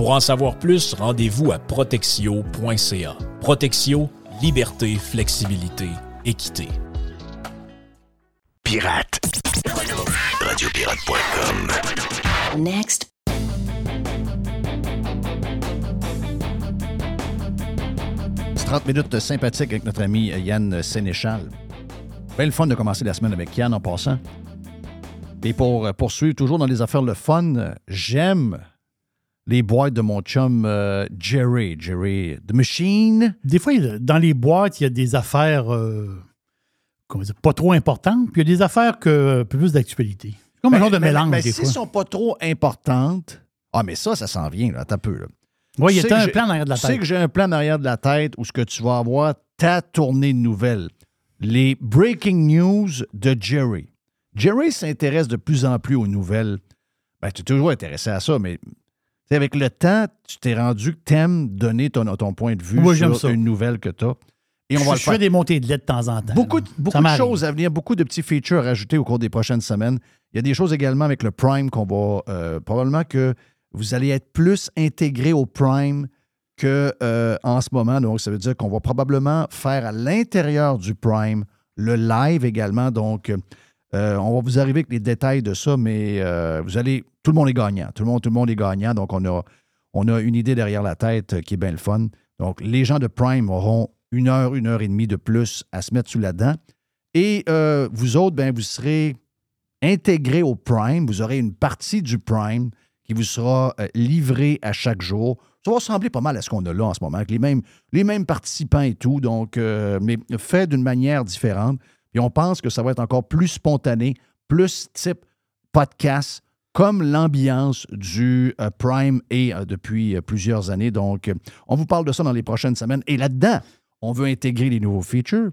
Pour en savoir plus, rendez-vous à protexio.ca. Protexio, liberté, flexibilité, équité. Pirate. Radiopirate.com. Next. C'est 30 minutes sympathiques avec notre ami Yann Sénéchal. Bien le fun de commencer la semaine avec Yann en passant. Et pour euh, poursuivre toujours dans les affaires le fun, j'aime les boîtes de mon chum euh, Jerry. Jerry The Machine. Des fois, dans les boîtes, il y a des affaires euh, comment dire, pas trop importantes, puis il y a des affaires que, un peu plus d'actualité. Comme un genre de Ben, mélange, ben, des si fois. sont pas trop importantes. Ah, mais ça, ça s'en vient, là. T'as peu, là. Oui, il y a un plan derrière de la Tu sais tête. que j'ai un plan derrière de la tête où ce que tu vas avoir ta tournée de nouvelles. Les breaking news de Jerry. Jerry s'intéresse de plus en plus aux nouvelles. Ben, tu es toujours intéressé à ça, mais tu sais, avec le temps, tu t'es rendu que t'aimes donner ton, ton point de vue Moi, sur ça. une nouvelle que tu as. Et on je, va le je faire. fais des montées de lait de temps en temps. Beaucoup, de- beaucoup choses à venir, beaucoup de petits features à rajouter au cours des prochaines semaines. Il y a des choses également avec le Prime qu'on va. euh, probablement que vous allez être plus intégré au Prime que euh, en ce moment. Donc, ça veut dire qu'on va probablement faire à l'intérieur du Prime le live également. Donc, euh, on va vous arriver avec les détails de ça, mais euh, vous allez. Tout le monde est gagnant. Tout le monde, tout le monde est gagnant. Donc, on a, une idée derrière la tête euh, qui est bien le fun. Donc, les gens de Prime auront une heure, une heure et demie de plus à se mettre sous la dent. Et vous autres, ben, vous serez intégrés au Prime. Vous aurez une partie du Prime qui vous sera livrée à chaque jour. Ça va ressembler pas mal à ce qu'on a là en ce moment, avec les mêmes, les mêmes participants et tout, donc, mais fait d'une manière différente. Et on pense que ça va être encore plus spontané, plus type podcast, comme l'ambiance du euh, Prime est euh, depuis euh, plusieurs années. Donc, on vous parle de ça dans les prochaines semaines. Et là-dedans, on veut intégrer les nouveaux features.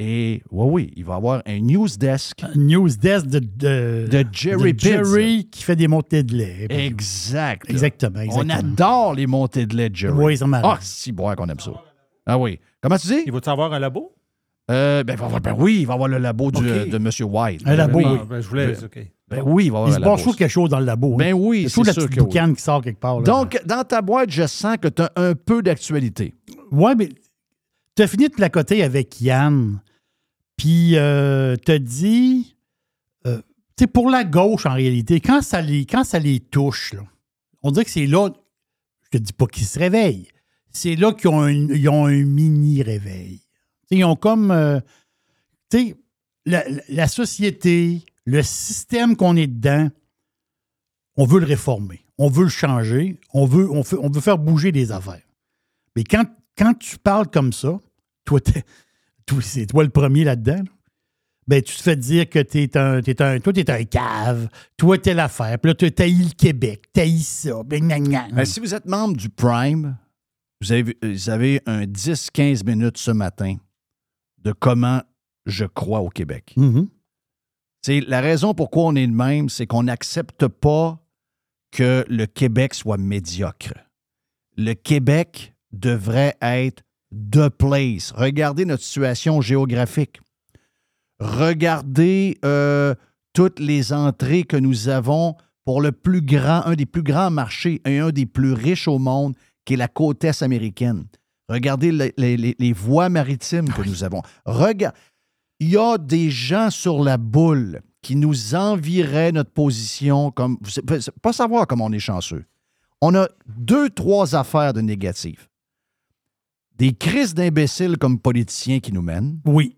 Et oui, oui, il va y avoir un news desk Un News desk de, de, de Jerry de Pitts. Jerry qui fait des montées de lait. Exact. Exactement, On exactement. adore les montées de lait de Jerry. Oui, ça m'arrive. Ah, si, boire qu'on aime ça. Ah oui. Comment tu dis? Il va-tu avoir un labo? Euh, ben, ben oui, il va y avoir le labo du- Ok. de M. White. Un labo, Ben oui. Ben, je voulais. Ben- OK. Ben oui, il va y avoir Il un se passe toujours quelque chose dans le labo. hein. Ben oui, C'est c'est la sûr petite que oui. qui sort quelque part. là. Donc, dans ta boîte, je sens que tu as un peu d'actualité. Ouais, mais tu as fini de placoter avec Yann, puis euh, t'as dit, euh, tu sais, pour la gauche, en réalité, quand ça les, quand ça les touche, là, on dirait que c'est là, te dis pas qu'ils se réveillent. C'est là qu'ils ont ont un mini-réveil. Ils ont comme. euh, tu la, la- société, le système qu'on est dedans, on veut le réformer. On veut le changer. On veut, on on veut faire bouger des affaires. Mais quand, quand tu parles comme ça, toi, c'est toi le premier là-dedans. là. Ben, tu te fais dire que t'es un, t'es un, toi, t'es un cave. Toi, t'es l'affaire. Puis là, tu taillis le Québec. Taillis ça. Ben, gna, gna. Ben, si vous êtes membre du Prime, vous avez, vous avez un 10-15 minutes ce matin de comment je crois au Québec. Mhm. C'est la raison pourquoi on est le même, c'est qu'on n'accepte pas que le Québec soit médiocre. Le Québec devrait être the place. Regardez notre situation géographique. Regardez euh, toutes les entrées que nous avons pour le plus grand, un des plus grands marchés et un des plus riches au monde, qui est la côte est américaine. Regardez les, les- les- les voies maritimes que nous avons. Regarde, il y a des gens sur la boule qui nous envieraient notre position comme. Pas savoir comment on est chanceux. On a deux, trois affaires de négatives. Des crises d'imbéciles comme politiciens qui nous mènent, Oui.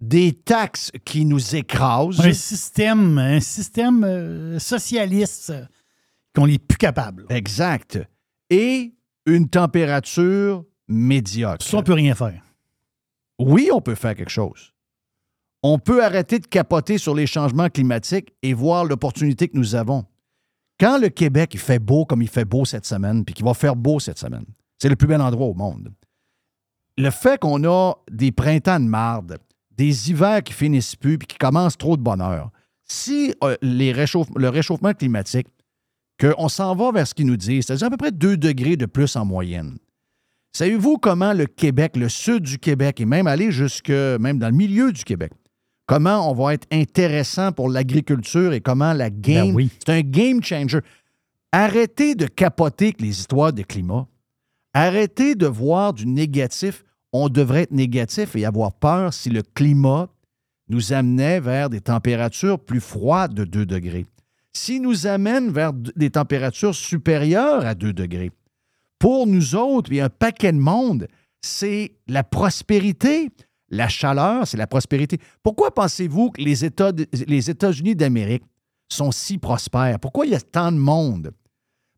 des taxes qui nous écrasent. Un système, un système euh, socialiste qu'on n'est plus capable. Exact. Et une température médiocre. Ça, on peut rien faire. Oui, on peut faire quelque chose. On peut arrêter de capoter sur les changements climatiques et voir l'opportunité que nous avons. Quand le Québec il fait beau comme il fait beau cette semaine, puis qu'il va faire beau cette semaine, c'est le plus bel endroit au monde. Le fait qu'on a des printemps de marde, des hivers qui finissent plus, puis qui commencent trop de bonheur, si euh, les le réchauffement climatique, qu'on s'en va vers ce qu'ils nous disent, c'est-à-dire à peu près 2 degrés de plus en moyenne, Savez-vous comment le Québec, le sud du Québec et même aller jusque, même dans le milieu du Québec, comment on va être intéressant pour l'agriculture et comment la game, Ben oui. c'est un game changer. Arrêtez de capoter avec les histoires de climat. Arrêtez de voir du négatif. On devrait être négatif et avoir peur si le climat nous amenait vers des températures plus froides de 2 degrés. S'il nous amène vers des températures supérieures à 2 degrés, pour nous autres, a un paquet de monde, c'est la prospérité. La chaleur, c'est la prospérité. Pourquoi pensez-vous que les États- les États-Unis d'Amérique sont si prospères? Pourquoi il y a tant de monde?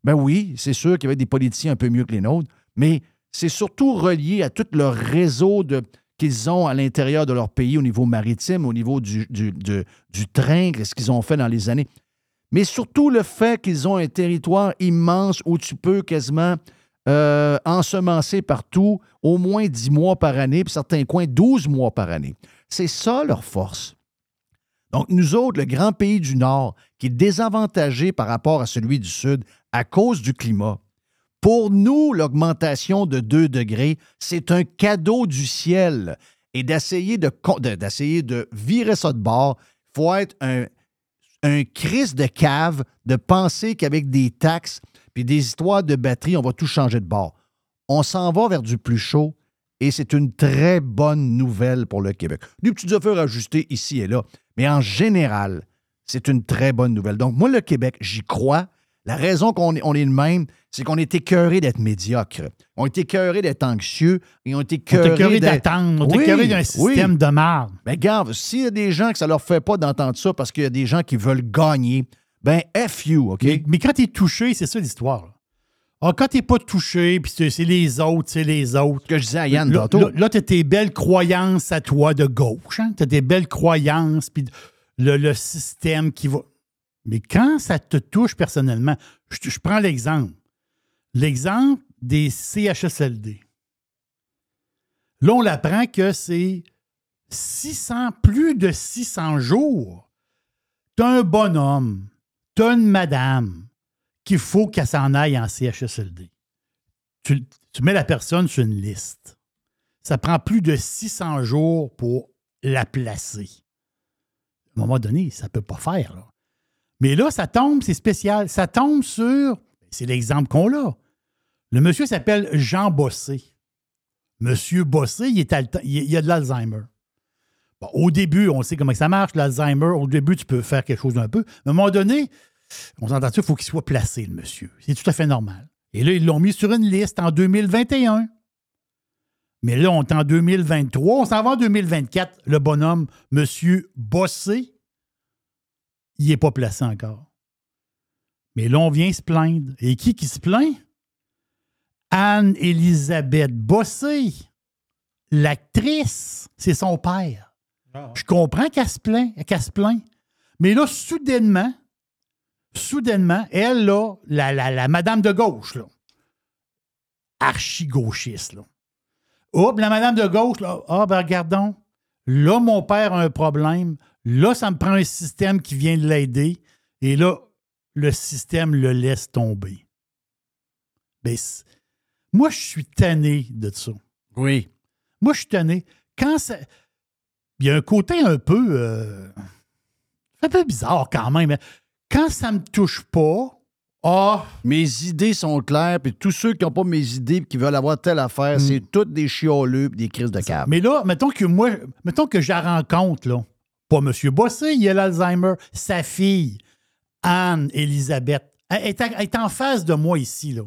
Ben oui, c'est sûr qu'il y avait des politiciens un peu mieux que les nôtres, mais c'est surtout relié à tout leur réseau de, qu'ils ont à l'intérieur de leur pays au niveau maritime, au niveau du, du, du- du train, ce qu'ils ont fait dans les années. Mais surtout le fait qu'ils ont un territoire immense où tu peux quasiment euh, ensemencer partout au moins 10 mois par année, puis certains coins 12 mois par année. C'est ça leur force. Donc, nous autres, le grand pays du Nord, qui est désavantagé par rapport à celui du Sud à cause du climat, pour nous, l'augmentation de 2 degrés, c'est un cadeau du ciel. Et d'essayer de, de virer ça de bord, il faut être un, un crise de cave de penser qu'avec des taxes puis des histoires de batterie, on va tout changer de bord. On s'en va vers du plus chaud et c'est une très bonne nouvelle pour le Québec. Des petites affaires ajustées ici et là, mais en général, c'est une très bonne nouvelle. Donc, moi, le Québec, j'y crois. La raison qu'on est, on est le même, c'est qu'on est écœuré d'être médiocre. On est écœuré d'être anxieux et on est écœuré d'attendre. On est écœuré d'un oui. système de marde. Ben, garde, s'il y a des gens que ça leur fait pas d'entendre ça parce qu'il y a des gens qui veulent gagner, ben, F you, OK? Mais, mais quand tu es touché, c'est ça l'histoire. là. Ah, quand tu n'es pas touché, puis c'est les autres, c'est les autres. Ce que je disais à Yann Là, là, tu as tes belles croyances à toi de gauche. Hein? Tu as tes belles croyances, puis le, le système qui va. Mais quand ça te touche personnellement, je, prends l'exemple. L'exemple des CHSLD. Là, on apprend que c'est 600, plus de 600 jours. Tu as un bonhomme, tu as une madame qu'il faut qu'elle s'en aille en CHSLD. Tu, tu mets la personne sur une liste. Ça prend plus de 600 jours pour la placer. À un moment donné, ça ne peut pas faire. là. Mais là, ça tombe, c'est spécial. Ça tombe sur, c'est l'exemple qu'on a. Le monsieur s'appelle Jean Bossé. Monsieur Bossé, il, est il a de l'Alzheimer. Au début, on sait comment ça marche, l'Alzheimer. Au début, tu peux faire quelque chose d'un peu. Mais à un moment donné, on s'entend il faut qu'il soit placé, le monsieur. C'est tout à fait normal. Et là, ils l'ont mis sur une liste en 2021. Mais là, on est en 2023. On s'en va en 2024. Le bonhomme, M. Bossé, il n'est pas placé encore. Mais là, on vient se plaindre. Et qui qui se plaint? Anne-Élisabeth Bossé, l'actrice, c'est son père. Je comprends qu'elle se plaint, qu'elle se plaint. Mais là, soudainement, soudainement, elle, là, la, la, la madame de gauche, là, archi-gauchiste, là. Oups, la madame de gauche, là, ah, ben regardons, là, mon père a un problème. Là, ça me prend un système qui vient de l'aider. Et là, le système le laisse tomber. Ben, moi, je suis tanné de ça. Oui. Moi, je suis tanné. Quand ça. Il y a un côté un peu. euh, un peu bizarre quand même. hein. Quand ça me touche pas, ah, Mes idées sont claires, puis tous ceux qui n'ont pas mes idées et qui veulent avoir telle affaire, Mm. c'est toutes des chioleux et des crises de câble. mais là, mettons que moi, mettons que je la rencontre, là. Pas M. Bossé, il a l'Alzheimer, sa fille, Anne-Élisabeth, est, est en face de moi ici, là.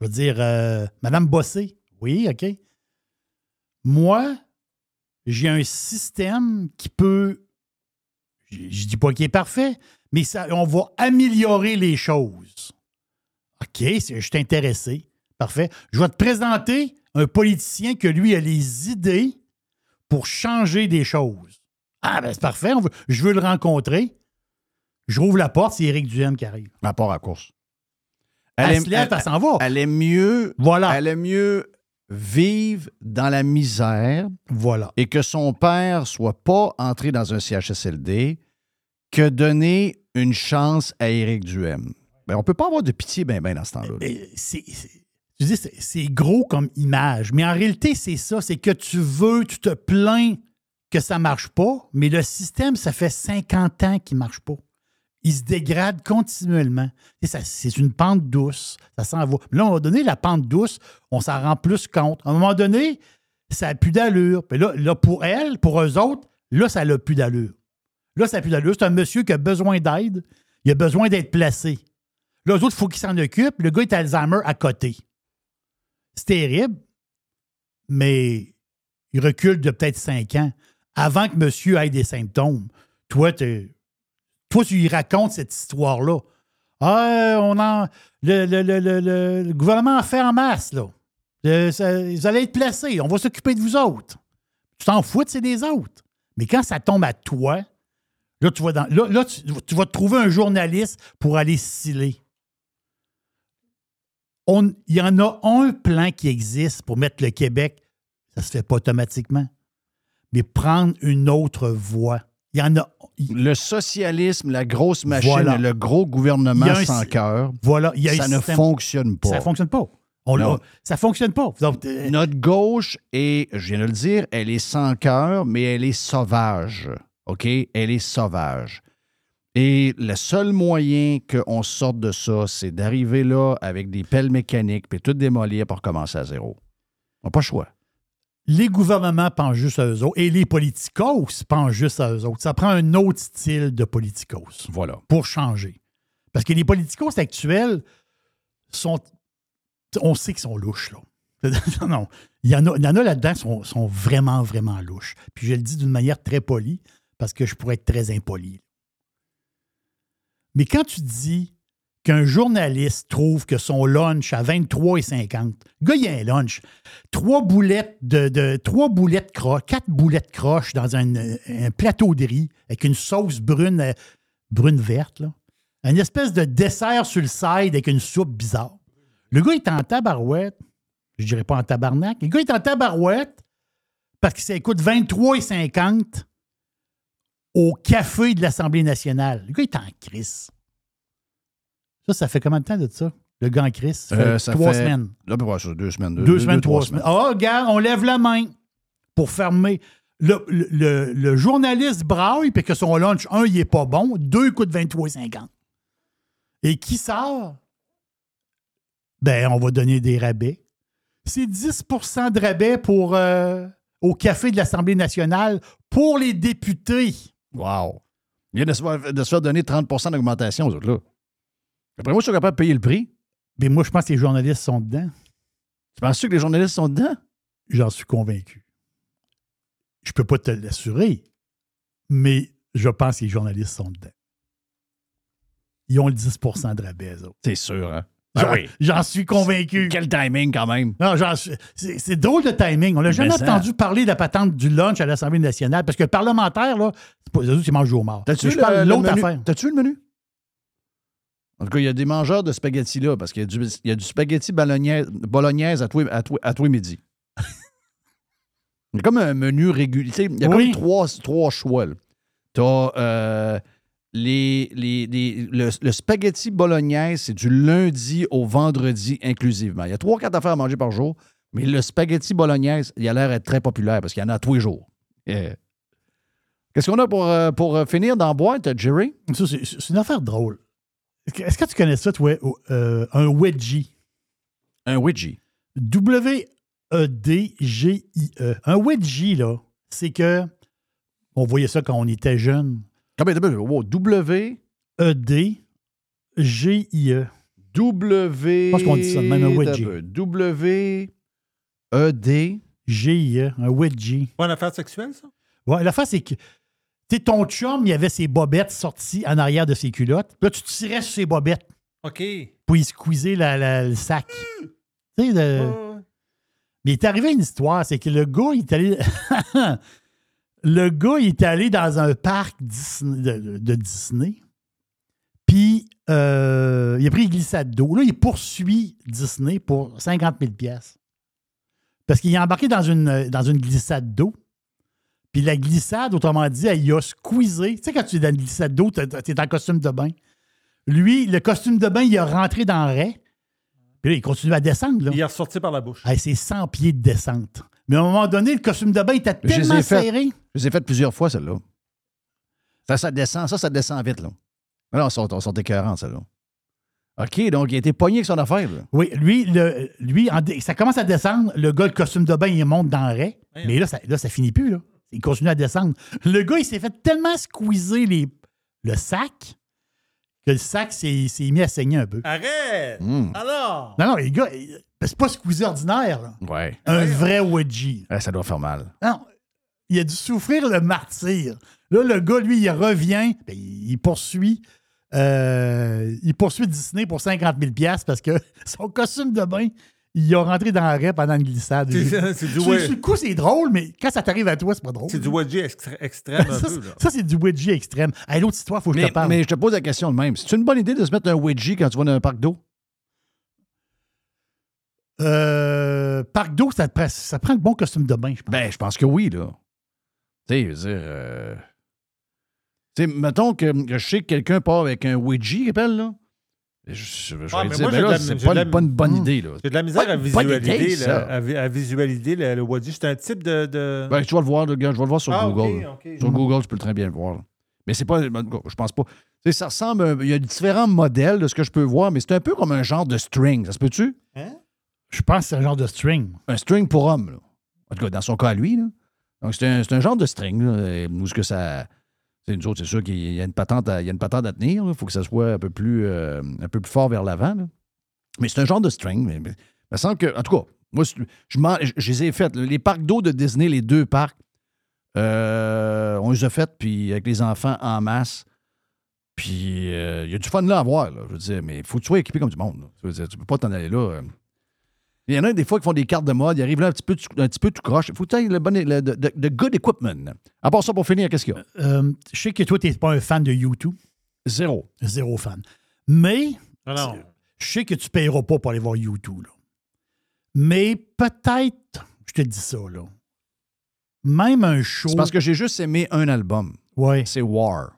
Je veux dire, euh, Madame Bossé, oui, OK. Moi, j'ai un système qui peut. Je je dis pas qu'il est parfait, mais ça, on va améliorer les choses. OK, je suis intéressé. Parfait. Je vais te présenter un politicien que lui a les idées pour changer des choses. Ah, ben c'est parfait. on veut- je veux le rencontrer. Je rouvre la porte, c'est Éric Duhem qui arrive. Rapport à course. Elle, se lève, elle, s'en va. elle aime mieux, voilà. elle aime mieux vivre dans la misère Voilà. et que son père soit pas entré dans un CHSLD que donner une chance à Éric Duhem. Ben, on peut pas avoir de pitié ben ben dans ce temps-là. je dis, c'est- c'est gros comme image, mais en réalité, c'est ça. C'est que tu veux, tu te plains que ça marche pas, mais le système, ça fait 50 ans qu'il marche pas. Il se dégrade continuellement. C'est une pente douce. Ça s'en va. Là, à un moment donné, la pente douce, on s'en rend plus compte. À un moment donné, ça n'a plus d'allure. Puis là, là, pour elle, pour eux autres, là, ça n'a plus d'allure. Là, ça n'a plus d'allure. C'est un monsieur qui a besoin d'aide. Il a besoin d'être placé. Là, eux autres, il faut qu'ils s'en occupent. Le gars est Alzheimer à côté. C'est terrible, mais il recule de peut-être cinq ans avant que monsieur ait des symptômes. Toi, toi tu lui racontes cette histoire-là. Ah, on en, le, le- le- le- gouvernement a fait en masse, là. Euh, vous allez être placés. On va s'occuper de vous autres. Tu t'en fous, c'est des autres. Mais quand ça tombe à toi, là, tu vas, dans, là, là, tu, vas trouver un journaliste pour aller sciller il y en a un plan qui existe pour mettre le Québec, ça se fait pas automatiquement, mais prendre une autre voie. Il y en a. il- Le socialisme, la grosse machine, Voilà. le gros gouvernement un- sans cœur, voilà, il y a ça ne système- fonctionne pas. Ça fonctionne pas. On Non. ça fonctionne pas. Donc, euh, Notre gauche est, je viens de le dire, elle est sans cœur, mais elle est sauvage. OK? Elle est sauvage. Et le seul moyen qu'on sorte de ça, c'est d'arriver là avec des pelles mécaniques puis tout démolir pour recommencer à zéro. On n'a pas le choix. Les gouvernements pensent juste à eux autres et les politicos pensent juste à eux autres. Ça prend un autre style de politicos. Voilà. pour changer. Parce que les politicos actuels sont. On sait qu'ils sont louches, là. *laughs* non, non. Il y en a, il y en a là-dedans qui sont, sont vraiment, vraiment louches. Puis je le dis d'une manière très polie, parce que je pourrais être très impoli. Mais quand tu dis qu'un journaliste trouve que son lunch à 23,50, le gars, il a un lunch, trois boulettes de, de trois boulettes croches, quatre boulettes croches dans un, un plateau de riz avec une sauce brune, euh, brune verte. Une espèce de dessert sur le side avec une soupe bizarre. Le gars est en tabarouette. Je dirais pas en tabarnak. Le gars est en tabarouette parce que ça coûte 23,50 au café de l'Assemblée nationale. Le gars est en crise. Ça, ça fait combien de temps de ça? Le gars en crise? Ça fait Euh, ça trois fait- semaines. Là, ben, deux semaines. Deux, semaines, trois semaines. Ah, regarde, on lève la main pour fermer. Le, le- le- le journaliste braille, puis que son lunch, un, il est pas bon, deux, coûte 23,50. Et qui sort? Ben, on va donner des rabais. C'est 10% de rabais pour, euh, au café de l'Assemblée nationale pour les députés. Wow. Il vient de se, faire, de se faire donner 30% d'augmentation aux autres, là. Après moi, je suis capable de payer le prix. Mais moi, je pense que les journalistes sont dedans. Tu penses que les journalistes sont dedans? J'en suis convaincu. Je peux pas te l'assurer, mais je pense que les journalistes sont dedans. Ils ont le 10% de rabais. C'est sûr, hein? J'en- J'en suis convaincu. Quel timing, quand même. Non, c'est drôle de timing. On n'a jamais ça. entendu parler de la patente du lunch à l'Assemblée nationale parce que le parlementaire, là, c'est mangent du homard. T'as-tu l'autre affaire. T'as-tu le menu? En tout cas, il y a des mangeurs de spaghettis là, parce qu'il y a du, il y a du spaghetti bolognaise, bolognaise à tous les- à tous- à tous les midis. Il y a comme un menu régulier. Il y a Oui. comme trois, trois choix. Tu as les, les, les- le, le spaghetti bolognaise, c'est du lundi au vendredi inclusivement. Il y a trois, quatre affaires à manger par jour, mais le spaghetti bolognaise, il a l'air d'être très populaire parce qu'il y en a tous les jours. Yeah. Qu'est-ce qu'on a pour, euh, pour euh, finir dans la boîte, Jerry? C'est une affaire drôle. Est-ce que, tu connais ça, toi, euh, un wedgie? Un Ouija. W-E-D-G-I-E. Un wedgie, là, c'est que on voyait ça quand on était jeune. Combien de wow, W, E-D-G-I-E. W. Je pense qu'on dit ça de même, un wedgie. W, E, D. G-I-E. Un wedgie. Pas une affaire sexuelle, ça? Ouais, la face, c'est que tu ton chum, il avait ses bobettes sorties en arrière de ses culottes. Là, tu tirais sur ses bobettes OK. pour y squeezer la- la- le sac. Tu sais, le- Mais il est arrivé une histoire, c'est que le gars, il est allé. *laughs* le gars, il est allé dans un parc Disney- de, de Disney. Puis, euh, il a pris une glissade d'eau. Là, il poursuit Disney pour 50 000 pièces Parce qu'il est embarqué dans une, dans une glissade d'eau. Puis la glissade, autrement dit, il a squeezé. Tu sais, quand tu es dans une glissade d'eau, tu es en costume de bain. Lui, le costume de bain, il a rentré dans le raie. Puis là, il continue à descendre. Là. Il est ressorti par la bouche. Hey, c'est 100 pieds de descente. Mais à un moment donné, le costume de bain était Je tellement fait. serré. Je les ai faites plusieurs fois, celle-là. Ça, ça descend, ça, ça descend vite, là. Mais là, on sort, on écœurants, celle-là. OK, donc il a été pogné avec son affaire, là. Oui, lui, le, lui en ça commence à descendre. Le gars, le costume de bain, il monte dans le raie. Mais là, ça, là, ça finit plus. Là. Il continue à descendre. Le gars, il s'est fait tellement squeezer les, le sac que le sac s'est s'est mis à saigner un peu. Arrête! Hmm. Alors! Non, non, les gars, il- c'est pas squeezer ordinaire. là. Ouais. Un vrai wedgie. Ouais, ça doit faire mal. Non, il a dû souffrir le martyr. Là, le gars, lui, il revient, ben, il poursuit. euh, il poursuit Disney pour 50 000 parce que *laughs* son costume de bain, il a rentré dans la raie pendant une glissade. C'est- du Sur- le coup, c'est drôle, mais quand ça t'arrive à toi, c'est pas drôle. C'est du wedgie extré- extrême un ça, peu, c'est- là. ça, c'est du wedgie extrême. Hey, L'autre histoire, il faut que je te parle. mais je te pose la question de même. C'est une bonne idée de se mettre un wedgie quand tu vas dans un parc d'eau? Euh, parc d'eau, ça, te prend- ça prend le bon costume de bain, je pense. Ben, je pense que oui, là. Tu sais, je veux dire. euh, Tu sais, mettons que, je sais que quelqu'un part avec un wedgie, appelle, là. Je, Ah, mais dire, moi, ben là, c'est pas, de la- une- pas une bonne idée, là. J'ai de la misère à visualiser, idée, là, à, vi- à visualiser le, le wedgie. C'est un type de. de... Ben, tu vas le voir, le gars, je vais le voir sur ah, Google. Sur Google, tu peux très bien le voir. là. Mais c'est pas. Je pense pas. Ça ressemble. Il y a différents modèles de ce que je peux voir, mais c'est un peu comme un genre de string. Ça se peut-tu? Hein? Je pense que c'est un genre de string. Un string pour homme, là. En tout cas, dans son cas à lui, là. Donc, c'est un, c'est un genre de string, là. Où est-ce que ça. C'est nous autres, c'est sûr qu'il y a une patente à, il y a une patente à tenir. Il faut que ça soit un peu plus, euh, un peu plus fort vers l'avant. Mais c'est un genre de string. Mais, il me semble que. En tout cas, moi, je, les ai faites. Les parcs d'eau de Disney, les deux parcs, euh, on les a faites, puis avec les enfants en masse. Puis euh, il y a du fun là à voir, je veux dire, mais il faut que tu sois équipé comme du monde. là. Je veux dire, tu peux pas t'en aller là. Euh. Il y en a des fois qui font des cartes de mode, ils arrivent là un petit peu, un petit peu tout croche. Il faut que tu aies le bon, le, good equipment. À part ça, pour finir, qu'est-ce qu'il y a? Euh, je sais que toi, tu n'es pas un fan de YouTube. Zéro. Zéro fan. Mais Non, non. je sais que tu ne payeras pas pour aller voir YouTube. là. Mais peut-être, je te dis ça, là. Même un show. C'est parce que j'ai juste aimé un album. Ouais. C'est War.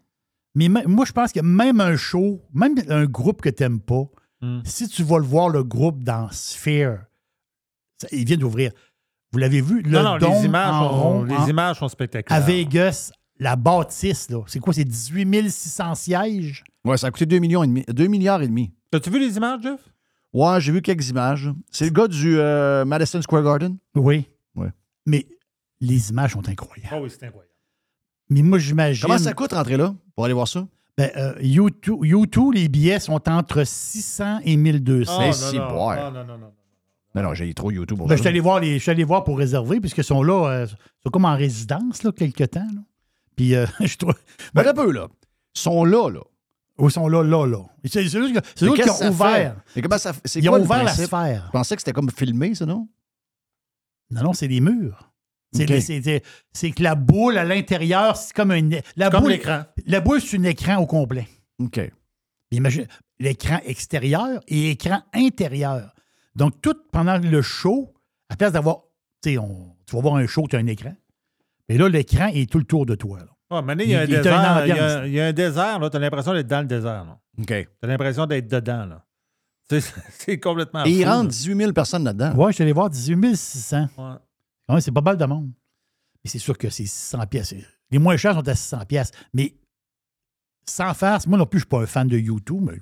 Mais me- moi, je pense que même un show, même un groupe que tu n'aimes pas, Hmm. si tu vas le voir, le groupe dans Sphere, il vient d'ouvrir. Vous l'avez vu? Le non, non, dôme les images, en rond, les en- images sont à spectaculaires. Vegas, la bâtisse, là. C'est quoi? C'est 18 600 sièges? Ouais, ça a coûté 2 millions et demi. 2 milliards et demi. As-tu vu les images, Jeff? Ouais, j'ai vu quelques images. C'est le gars du euh, Madison Square Garden? Oui. Ouais. Mais les images sont incroyables. Oh oui, c'est incroyable. Mais moi, j'imagine. Comment ça coûte rentrer là pour aller voir ça? Ben, euh, U2, U2, les billets sont entre 600 et 1200. Mais non, si, non, boire. non, non, non, non. Non, non, j'ai trop YouTube pour Ben, je suis allé voir les, je suis allé voir pour réserver, puisqu'ils sont là, euh, ils sont comme en résidence, là, quelque temps. là. Puis, euh, *laughs* je trouve. Ben, un peu, là. Ils sont là, là. Ils sont là, là, là. C'est eux qui ont ça ouvert. comment ça Ils quoi ont ouvert la sphère. Je pensais que c'était comme filmé, ça, non? Non, non, c'est des murs. C'est que la boule à l'intérieur, c'est comme un. La Comme boule, l'écran. la boule, c'est un écran au complet. OK. Imagine l'écran extérieur et écran intérieur. Donc, tout pendant le show, à place d'avoir. Tu sais, on- tu vas voir un show, tu as un écran. Mais là, l'écran est tout le tour de toi. là. Il y a un Il- il désert. un Il y a, ambiance. il y a un désert, là. T'as l'impression d'être dans le désert, là. OK. T'as l'impression d'être dedans, là. Tu *laughs* C'est complètement Et rentrent là. 18 000 personnes là-dedans. Ouais, je suis allé voir 18 600. Ouais. Ouais, c'est pas mal de monde. Mais c'est sûr que c'est 600 pièces. Les moins chers sont à 600 pièces. Mais sans faire, moi non plus, je suis pas un fan de YouTube. Mais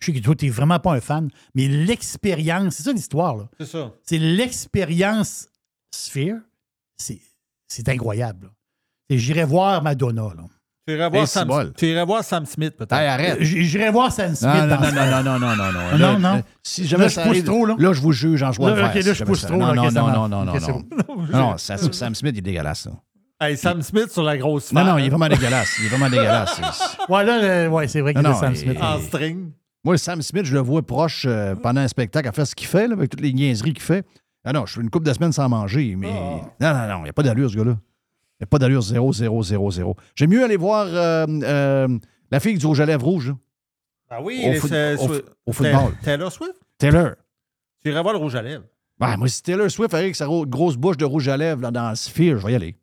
je sais que toi, tu n'es vraiment pas un fan. Mais l'expérience, c'est ça l'histoire. là. C'est ça. C'est l'expérience Sphere. C'est c'est incroyable. là. J'irai voir Madonna. Là. Tu irais voir, Hey, voir Sam Smith, peut-être. Hey, arrête. Euh, J'irai voir Sam Smith. Non, non, dans non, non, non, non, non, non, non. Non, Là, non. là, Si jamais Là, je pousse trop, là. je vous juge en jouant Là, le ok, faire. là, je pousse trop, Non, là, non, non, non, non, non, non. Sam Smith, il est dégueulasse, ça. Hey, Sam Smith sur la grosse Non, sphère. non, il est vraiment dégueulasse. Il est vraiment dégueulasse. *laughs* Ouais, là, euh, ouais, c'est vrai Non, c'est non, Sam il- Smith. En string. Moi, Sam Smith, je le vois proche euh, pendant un spectacle à faire ce qu'il fait, là, avec toutes les niaiseries qu'il fait. Ah non, je fais une couple de semaines sans manger, mais. Non, non, non, il n'y a pas d'allure, ce gars-là. Il n'y a pas d'allure 0, 0, 0, 0. J'aime mieux aller voir euh, euh, la fille du rouge à lèvres rouge, là. Ah oui, Au foot- c'est- au c'est- f- au football. Taylor Swift? Taylor. Tu irais voir le rouge à lèvres. Ouais, moi, si Taylor Swift avec sa ro- grosse bouche de rouge à lèvres là, dans Sphere, je vais y aller.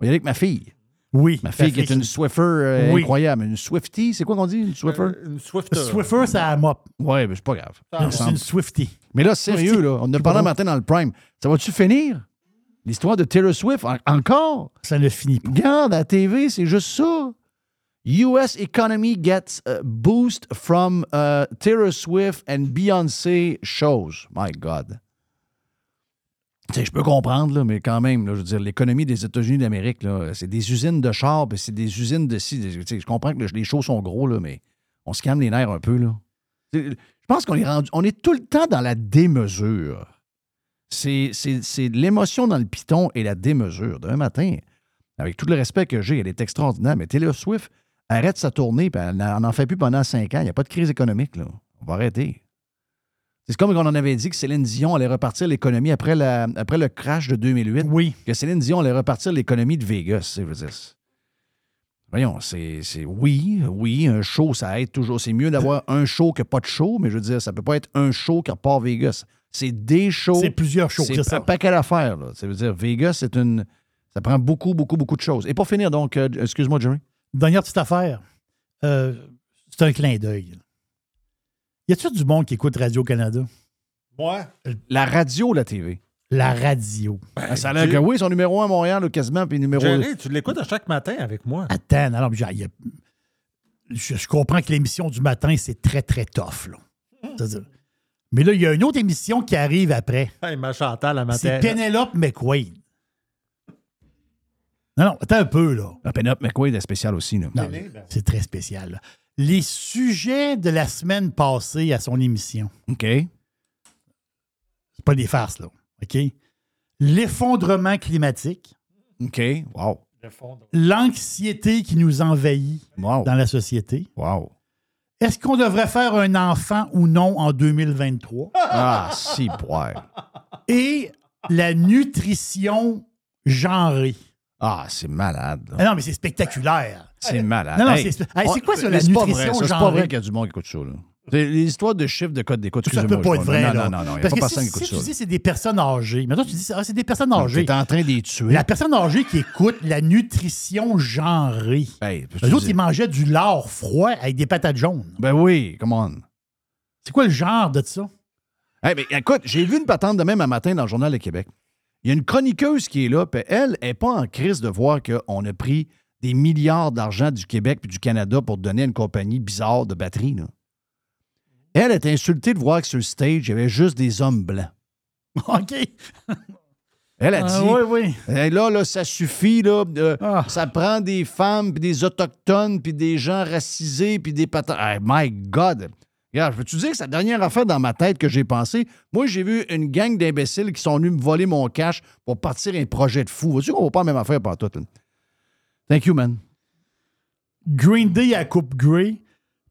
Je vais y aller avec ma fille. Oui. Ma fille qui est une Swiffer euh, Oui. incroyable. Une Swiftie, c'est quoi qu'on dit? Une Swiffer? Euh, Une Swifter. Swiffer, ça a mop. Ouais, mais c'est pas grave. C'est une Swiftie. Mais là, sérieux, là, on en a C'est parlé matin dans le Prime. Ça va-tu finir? L'histoire de Taylor Swift, en- encore? Ça ne finit pas. Regarde, à la TV, c'est juste ça. US economy gets a boost from uh, Taylor Swift and Beyoncé shows. My God. Je peux comprendre, mais quand même, je veux dire, l'économie des États-Unis d'Amérique, c'est des usines de chars, puis c'est des usines de ci. des- je comprends que les shows sont gros, mais on se calme les nerfs un peu. Je pense qu'on est. On est tout le temps dans la démesure. C'est l'émotion dans le piton et la démesure. D'un matin, avec tout le respect que j'ai, elle est extraordinaire, mais Taylor Swift arrête sa tournée, puis elle n'en en fait plus pendant cinq ans. Il n'y a pas de crise économique. Là. On va arrêter. C'est comme on en avait dit que Céline Dion allait repartir l'économie après, la, après le crash de 2008. Oui. Que Céline Dion allait repartir l'économie de Vegas. Je veux dire, Voyons, c'est c'est- oui, oui, un show, ça aide toujours. C'est mieux d'avoir un show que pas de show, mais je veux dire, ça peut pas être un show qui repart Vegas. C'est des shows. C'est plusieurs shows, c'est un paquet d'affaires. là. Ça veut dire, Vegas, c'est une. Ça prend beaucoup, beaucoup, beaucoup de choses. Et pour finir, donc, euh, excuse-moi, Jerry. Dernière petite affaire. Euh, c'est un clin d'œil. Y a-t-il du monde qui écoute Radio-Canada? Moi? La radio, la TV. La radio. Ah, ça a l'air que oui, son numéro 1 à Montréal, là, quasiment, puis numéro. Jerry, tu l'écoutes à chaque matin avec moi. Attends, non, non, mais y a- je, je comprends que l'émission du matin, c'est très, très tough. Là. C'est-à-dire- Mais là, il y a une autre émission qui arrive après. Hey, ma Chantal à matin. C'est Penelope McQuaid. Non, non, attends un peu, là. Ah, Penelope McQuaid est spécial aussi. Là. Non, c'est très spécial. là. Les sujets de la semaine passée à son émission. OK. C'est pas des farces, là. OK? L'effondrement climatique, OK. Wow. l'anxiété qui nous envahit Wow. dans la société. Wow. Est-ce qu'on devrait faire un enfant ou non en 2023? Ah, si, boire. Et la nutrition genrée. Ah, c'est malade. Ah non, mais c'est spectaculaire. C'est malade. Non, non, Hey, c'est hey, quoi ça, on- la c'est pas nutrition vrai, C'est pas vrai qu'il y a du monde qui écoute ça. Là. Les histoires de chiffres de code d'écoute, Ça peut pas être vrai, Non, là. non, non, non. Il n'y a Parce pas que personne si, qui écoute si tu ça. dis c'est des personnes âgées, maintenant tu dis ah, c'est des personnes âgées. Tu es en train de les tuer. La personne âgée qui écoute la nutrition genrée. Hey, Les autres, ils mangeaient du lard froid avec des patates jaunes. Ben oui, come on. C'est quoi le genre de ça? Hey, mais écoute, j'ai vu une patente de même un matin dans le Journal de Québec. Il y a une chroniqueuse qui est là, puis elle n'est pas en crise de voir qu'on a pris des milliards d'argent du Québec puis du Canada pour donner à une compagnie bizarre de batterie. là. Elle est insultée de voir que sur le stage, il y avait juste des hommes blancs. *laughs* OK. Elle a Ah, dit oui, oui. Hey, là, là, ça suffit, là. euh, Ah. Ça prend des femmes, puis des autochtones, puis des gens racisés, puis des patins. Hey, my God! Regarde, peux-tu dire que c'est la dernière affaire dans ma tête que j'ai pensé? Moi, j'ai vu une gang d'imbéciles qui sont venus me voler mon cash pour partir un projet de fou. Vois-tu qu'on va pas même affaire par tout? Thank you, man. Green Day à Coupe Grey,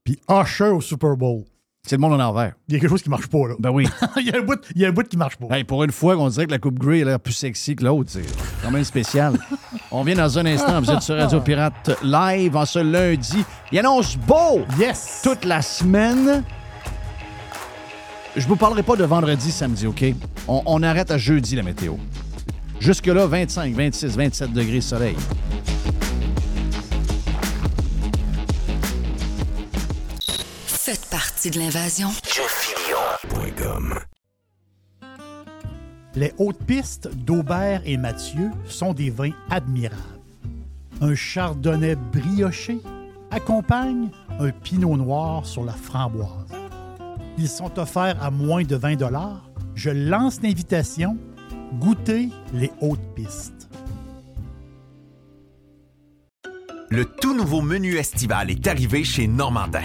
puis Usher au Super Bowl. C'est le monde en envers. Il y a quelque chose qui marche pas, là. Ben oui. *laughs* il, y a un bout, il y a un bout qui marche pas. Hey, pour une fois qu'on dirait que la Coupe Grey a l'air plus sexy que l'autre, c'est quand même spécial. *laughs* On vient dans un instant, vous êtes sur Radio Pirate live en ce lundi. Il annonce beau Yes! toute la semaine. Je vous parlerai pas de vendredi, samedi, OK? On, on arrête à jeudi la météo. Jusque-là, 25, 26, 27 degrés soleil. Faites partie de l'invasion. Les hautes pistes d'Aubert et Mathieu sont des vins admirables. Un chardonnay brioché accompagne un pinot noir sur la framboise. Ils sont offerts à moins de 20 Je lance l'invitation. Goûtez les hautes pistes. Le tout nouveau menu estival est arrivé chez Normandin.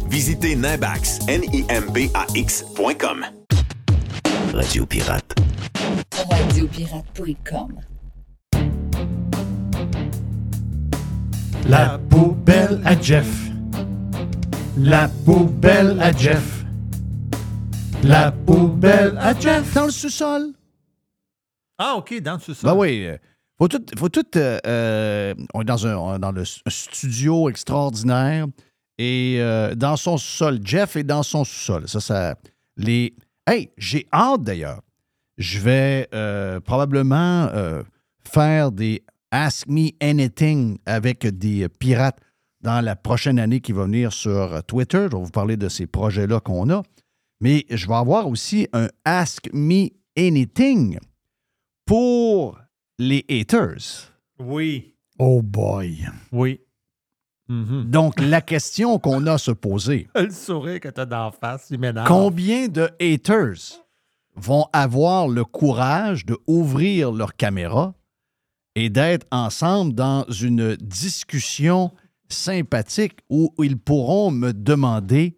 Visitez Nimbax, N-I-M-B-A-X.com. Radio Pirate. Radiopirate.com. La poubelle à Jeff. La poubelle à Jeff. La poubelle à Jeff. Dans le sous-sol. Ah, OK, dans le sous-sol. Ben oui. euh, Faut tout. Faut tout euh, euh, on est dans un, dans le studio extraordinaire. Et euh, dans son sous-sol, Jeff est dans son sous-sol. Ça, ça. Les. Hey, j'ai hâte d'ailleurs. Je vais euh, probablement euh, faire des Ask Me Anything avec des pirates dans la prochaine année qui va venir sur Twitter. Je vais vous parler de ces projets-là qu'on a. Mais je vais avoir aussi un Ask Me Anything pour les haters. Oui. Oh boy. Oui. Mhm. Donc, la question qu'on a à se poser, *laughs* Le sourire que t'as d'en face, il m'énerve. combien de haters vont avoir le courage de ouvrir leur caméra et d'être ensemble dans une discussion sympathique où ils pourront me demander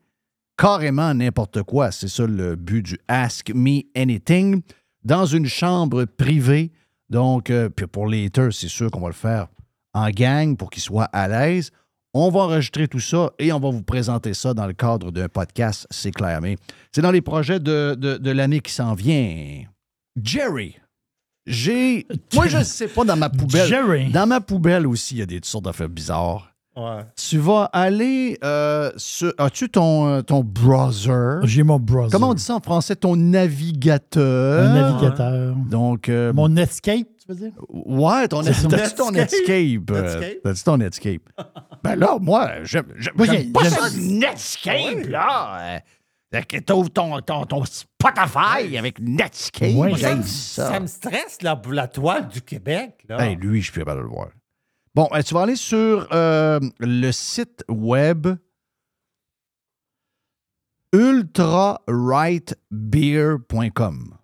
carrément n'importe quoi? C'est ça le but du Ask Me Anything dans une chambre privée. Donc, euh, puis pour les haters, c'est sûr qu'on va le faire en gang pour qu'ils soient à l'aise. On va enregistrer tout ça et on va vous présenter ça dans le cadre d'un podcast, c'est clair. Mais c'est dans les projets de, de- de l'année qui s'en vient. Jerry, j'ai. Moi, je ne sais pas dans ma poubelle. Jerry. Dans ma poubelle aussi, il y a des sortes d'affaires bizarres. Ouais. Tu vas aller euh, sur. As-tu ton, euh, ton browser? J'ai mon browser. Comment on dit ça en français? Ton navigateur. Un navigateur. Donc. euh, Mon Netscape, tu veux dire? Ouais, ton, *laughs* ton Netscape? euh, Netscape? T'as-tu ton Netscape? *laughs* ben là, moi, j'aime, pas ça, Netscape, là. Euh, t'ouvres ton, ton, ton Spotify avec Netscape. Ouais, Ça, ça. ça me stresse, la, la toile du Québec. Là. Hey, lui, je suis capable de le voir. Bon, euh, tu vas aller sur euh, le site web ultrarightbeer.com.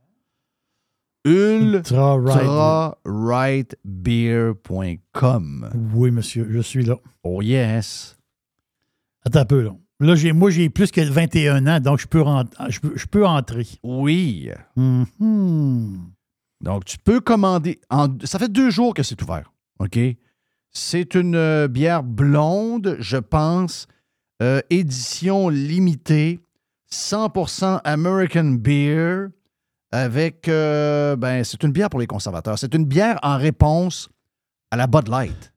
Ultra right. ultrarightbeer.com. Oui, monsieur, je suis là. Oh yes. Attends un peu, là. Là, j'ai, moi, j'ai plus que 21 ans, donc je peux, je peux, je peux entrer. Oui. Mhm. Donc, tu peux commander. en- ça fait deux jours que c'est ouvert. OK? C'est une euh, bière blonde, je pense, euh, édition limitée, 100% American Beer, avec. euh, ben, c'est une bière pour les conservateurs. C'est une bière en réponse à la Bud Light.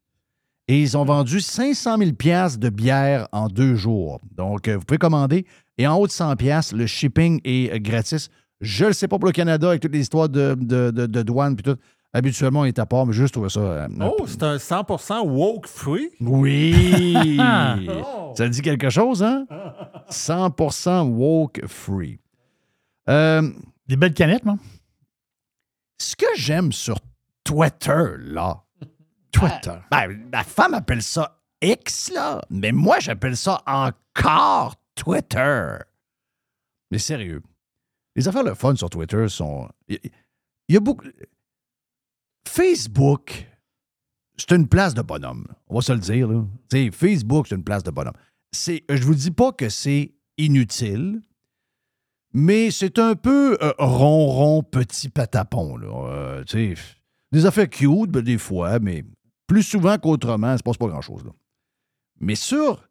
Et ils ont vendu 500 000 piastres de bière en deux jours. Donc, euh, vous pouvez commander. Et en haut de 100 piastres, le shipping est euh, gratis. Je ne sais pas pour le Canada avec toutes les histoires de, de, de- de douane puis tout. Habituellement, on est à part, mais juste trouvé ça. euh, Oh, c'est un 100% woke free. oui! *laughs* Oh. Ça dit quelque chose, hein? *laughs* 100% woke free. Euh, Des belles canettes, non? ce que j'aime sur Twitter, là. Twitter. Ben, ma femme appelle ça X, là. Mais moi, j'appelle ça encore Twitter. Mais sérieux. Les affaires le fun sur Twitter sont. Il y a beaucoup. Facebook, c'est une place de bonhomme. On va se le dire, là. Tu sais, Facebook, c'est une place de bonhomme. Je vous dis pas que c'est inutile, mais c'est un peu euh, ronron petit patapon, là. Euh, des affaires cute, ben, des fois, mais plus souvent qu'autrement, il se passe pas grand-chose, là. Mais sur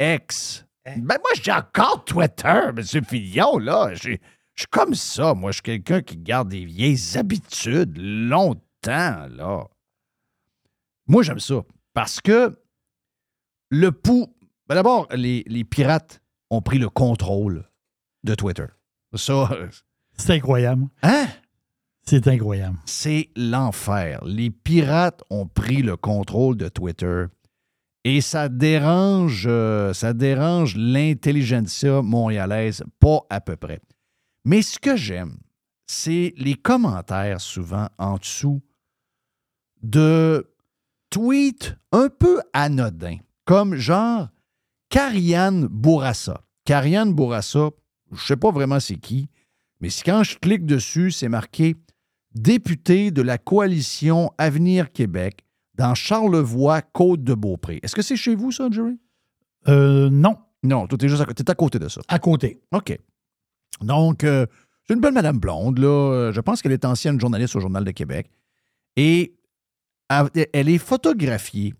X, ben moi, dis encore Twitter, M. Fillon, là. Je je suis comme ça, moi. Je suis quelqu'un qui garde des vieilles habitudes longtemps, là. Moi, j'aime ça. Parce que le pouls. Ben D'abord, les, les pirates ont pris le contrôle de Twitter. Ça, C'est incroyable. hein? C'est incroyable. C'est l'enfer. Les pirates ont pris le contrôle de Twitter et ça dérange, euh, ça dérange l'intelligentsia montréalaise, pas à peu près. Mais ce que j'aime, c'est les commentaires souvent en dessous de tweets un peu anodins, comme genre Karianne Bourassa. Karianne Bourassa, je ne sais pas vraiment c'est qui, mais si quand je clique dessus, c'est marqué député de la coalition Avenir Québec dans Charlevoix, Côte-de-Beaupré. Est-ce que c'est chez vous, ça, Jerry? Euh, non, Non, toi, t'es juste à, côté- t'es à côté de ça. à côté. OK. Donc, euh, c'est une belle Madame Blonde, là. Euh, Je pense qu'elle est ancienne journaliste au Journal de Québec. Et elle est photographiée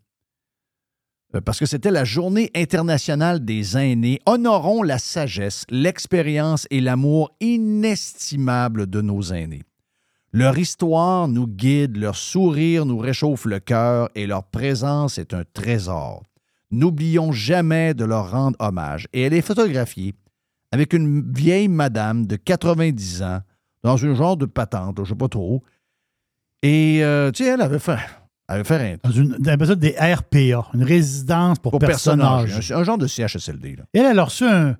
parce que c'était la Journée internationale des aînés. Honorons la sagesse, l'expérience et l'amour inestimable de nos aînés. Leur histoire nous guide, leur sourire nous réchauffe le cœur et leur présence est un trésor. N'oublions jamais de leur rendre hommage. Et elle est photographiée avec une vieille madame de 90 ans dans une genre de patente, je ne sais pas trop. Et, euh, tu sais, elle avait fait, elle avait fait un Dans une, on appelle ça des RPA, une résidence pour, pour personnes âgées. un, un genre de CHSLD. Là. Elle, elle a reçu un,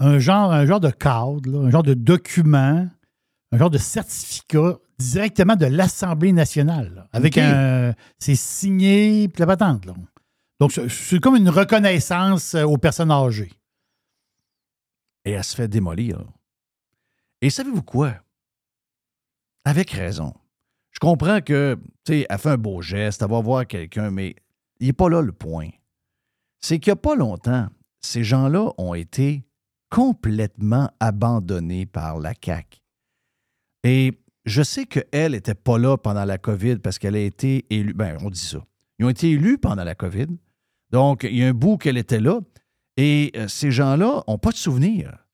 un genre, un genre de cadre, là, un genre de document, un genre de certificat directement de l'Assemblée nationale. là, avec un. C'est signé, puis la patente. Là. Donc, c'est- c'est comme une reconnaissance euh, aux personnes âgées. Et elle se fait démolir. Et savez-vous quoi? Avec raison. Je comprends que, tu sais, elle fait un beau geste, elle va voir quelqu'un, mais il n'est pas là le point. C'est qu'il n'y a pas longtemps, ces gens-là ont été complètement abandonnés par la CAQ. Et je sais qu'elle n'était pas là pendant la COVID parce qu'elle a été élue. Ben, on dit ça. Ils ont été élus pendant la COVID. Donc, il y a un bout qu'elle était là. Et euh, ces gens-là n'ont pas de souvenirs.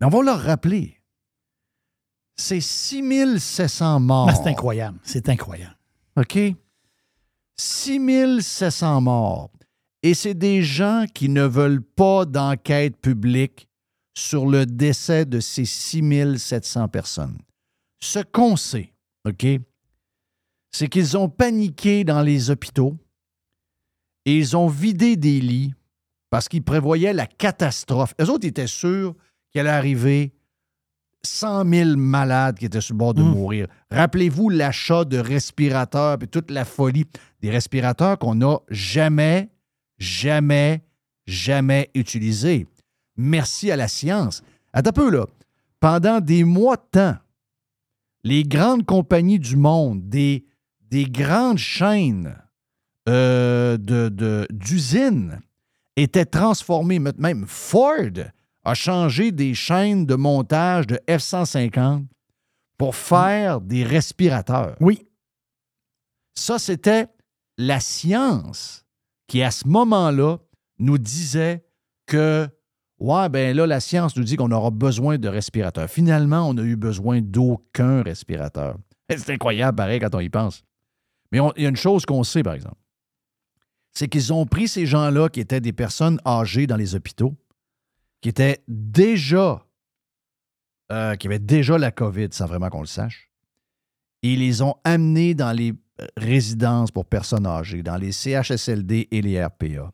Mais on va leur rappeler. C'est 6700 morts. Ah, c'est incroyable. C'est incroyable. OK? 6700 morts. Et c'est des gens qui ne veulent pas d'enquête publique sur le décès de ces 6700 personnes. Ce qu'on sait, OK, c'est qu'ils ont paniqué dans les hôpitaux et ils ont vidé des lits parce qu'ils prévoyaient la catastrophe. Eux autres étaient sûrs qu'il allait arriver 100 000 malades qui étaient sur le bord de Mm. mourir. Rappelez-vous l'achat de respirateurs et toute la folie des respirateurs qu'on n'a jamais, jamais, jamais utilisés. Merci à la science. Attends un peu, là. Pendant des mois de temps, les grandes compagnies du monde, des, des grandes chaînes euh, de- de- d'usines étaient transformées. Même Ford a changé des chaînes de montage de F-150 pour faire des respirateurs. Oui. Ça, c'était la science qui, à ce moment-là, nous disait que, ouais, ben là, la science nous dit qu'on aura besoin de respirateurs. Finalement, on n'a eu besoin d'aucun respirateur. *laughs* C'est incroyable, pareil, quand on y pense. Mais il y a une chose qu'on sait, par exemple. C'est qu'ils ont pris ces gens-là qui étaient des personnes âgées dans les hôpitaux, qui étaient déjà, euh, qui avaient déjà la COVID sans vraiment qu'on le sache, et ils les ont amenés dans les euh, résidences pour personnes âgées, dans les CHSLD et les RPA.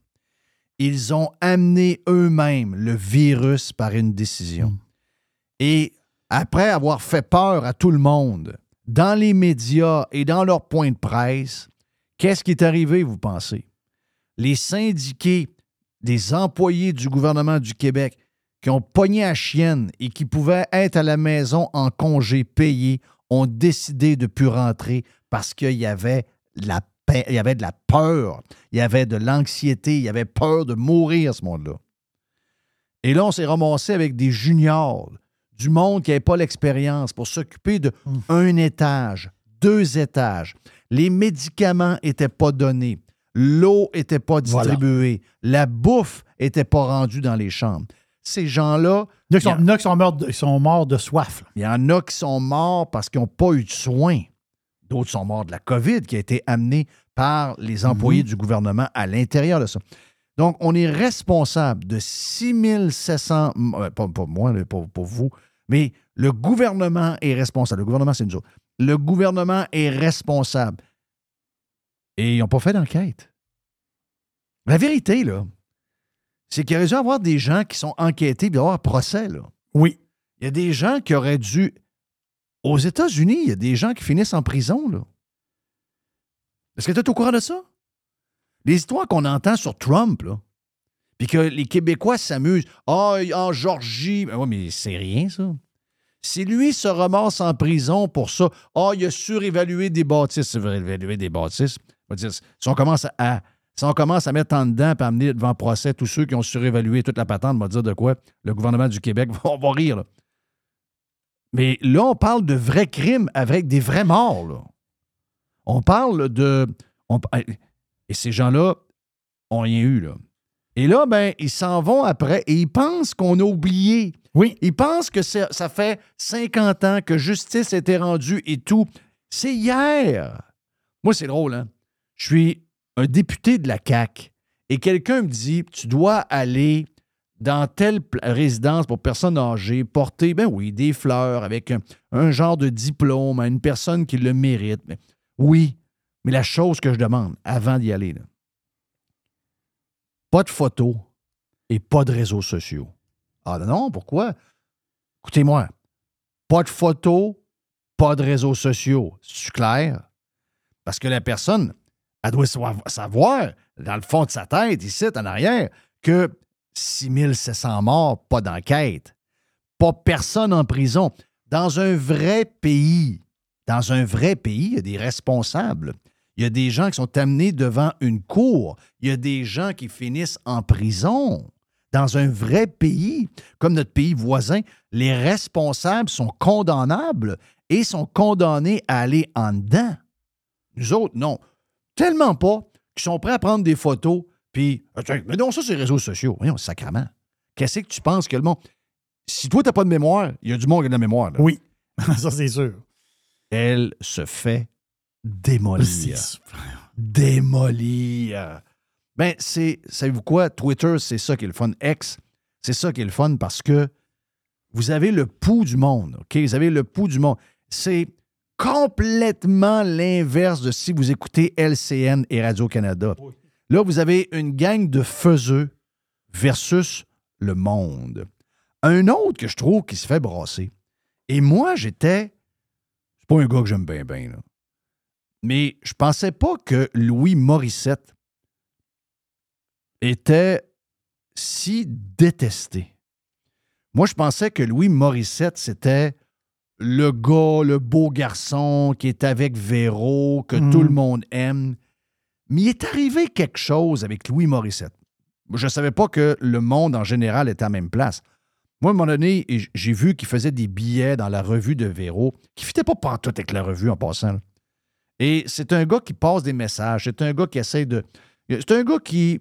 Ils ont amené eux-mêmes le virus par une décision. Et après avoir fait peur à tout le monde, dans les médias et dans leurs points de presse, qu'est-ce qui est arrivé, vous pensez? Les syndiqués des employés du gouvernement du Québec qui ont pogné à chienne et qui pouvaient être à la maison en congé payé ont décidé de ne plus rentrer parce qu'il y avait de la pa- il y avait de la peur, il y avait de l'anxiété, il y avait peur de mourir, ce monde-là. Et là, on s'est ramassé avec des juniors, du monde qui n'avait pas l'expérience pour s'occuper de un étage, deux étages. Les médicaments n'étaient pas donnés. L'eau n'était pas Voilà. distribuée. La bouffe n'était pas rendue dans les chambres. Ces gens-là, Il y en a qui sont, morts de, ils sont morts de soif. il y en a qui sont morts parce qu'ils n'ont pas eu de soins. D'autres sont morts de la COVID qui a été amenée par les employés du gouvernement à l'intérieur de ça. Donc, on est responsable de 6700, euh, pas, pas moi, pas, pas vous, mais le gouvernement est responsable. Le gouvernement, c'est nous autres. Le gouvernement est responsable. Et ils n'ont pas fait d'enquête. La vérité, là, c'est qu'il aurait dû y avoir des gens qui sont enquêtés et avoir un procès, là. Oui. Il y a des gens qui auraient dû. Aux États-Unis, il y a des gens qui finissent en prison, là. Est-ce que tu es au courant de ça? Les histoires qu'on entend sur Trump, là. Puis que les Québécois s'amusent. Ah, en Georgie. Ben oui, mais c'est rien, ça. Si lui se ramasse en prison pour ça, ah, il a surévalué des bâtisses. Surévalué des bâtisses. On va dire, si on commence à. Si on commence à mettre en dedans et à amener devant procès tous ceux qui ont surévalué toute la patente, on va dire de quoi? Le gouvernement du Québec *laughs* va, va rire. là. Mais là, on parle de vrais crimes avec des vrais morts. là. On parle de. on- et ces gens-là ont rien eu. Là. Et là, ben, ils s'en vont après et ils pensent qu'on a oublié. Oui. Ils pensent que ça fait 50 ans que justice a été rendue et tout. C'est hier. Moi, c'est drôle, hein? Je suis un député de la CAQ et quelqu'un me dit Tu dois aller dans telle résidence pour personnes âgées, porter, ben oui, des fleurs avec un, genre de diplôme à une personne qui le mérite. Mais- oui, mais la chose que je demande avant d'y aller, pas de photos et pas de réseaux sociaux. Ah non, pourquoi? Écoutez-moi, pas de photos, pas de réseaux sociaux. C'est clair? Parce que la personne, elle doit savoir, dans le fond de sa tête, ici, en arrière, que 6700 morts, pas d'enquête, pas personne en prison. Dans un vrai pays, dans un vrai pays, il y a des responsables. Il y a des gens qui sont amenés devant une cour. Il y a des gens qui finissent en prison. Dans un vrai pays, comme notre pays voisin, les responsables sont condamnables et sont condamnés à aller en dedans. Nous autres, non. Tellement pas qu'ils sont prêts à prendre des photos. Puis, mais non, ça, c'est les réseaux sociaux. Voyons, sacrement. Qu'est-ce que tu penses que le monde. Si toi, tu n'as pas de mémoire, il y a du monde qui a de la mémoire. là. Oui. *laughs* ça, c'est sûr. Elle se fait démolir. Démolir. Ben, c'est. Savez-vous quoi? Twitter, c'est ça qui est le fun. X, c'est ça qui est le fun parce que vous avez le pouls du monde. OK? Vous avez le pouls du monde. C'est complètement l'inverse de si vous écoutez LCN et Radio-Canada. Là, vous avez une gang de faiseux versus le monde. Un autre que je trouve qui se fait brasser. Et moi, j'étais. C'est pas un gars que j'aime bien, bien, là. Mais je pensais pas que Louis Morissette était si détesté. Moi, je pensais que Louis Morissette, c'était le gars, le beau garçon qui est avec Véro, que Mhm. tout le monde aime. Mais il est arrivé quelque chose avec Louis Morissette. Je ne savais pas que le monde en général était à la même place. Moi, à un moment donné, j'ai vu qu'il faisait des billets dans la revue de Véro qui ne fitaient pas pantoute avec la revue en passant. là. Et c'est un gars qui passe des messages. C'est un gars qui essaie de. C'est un gars qui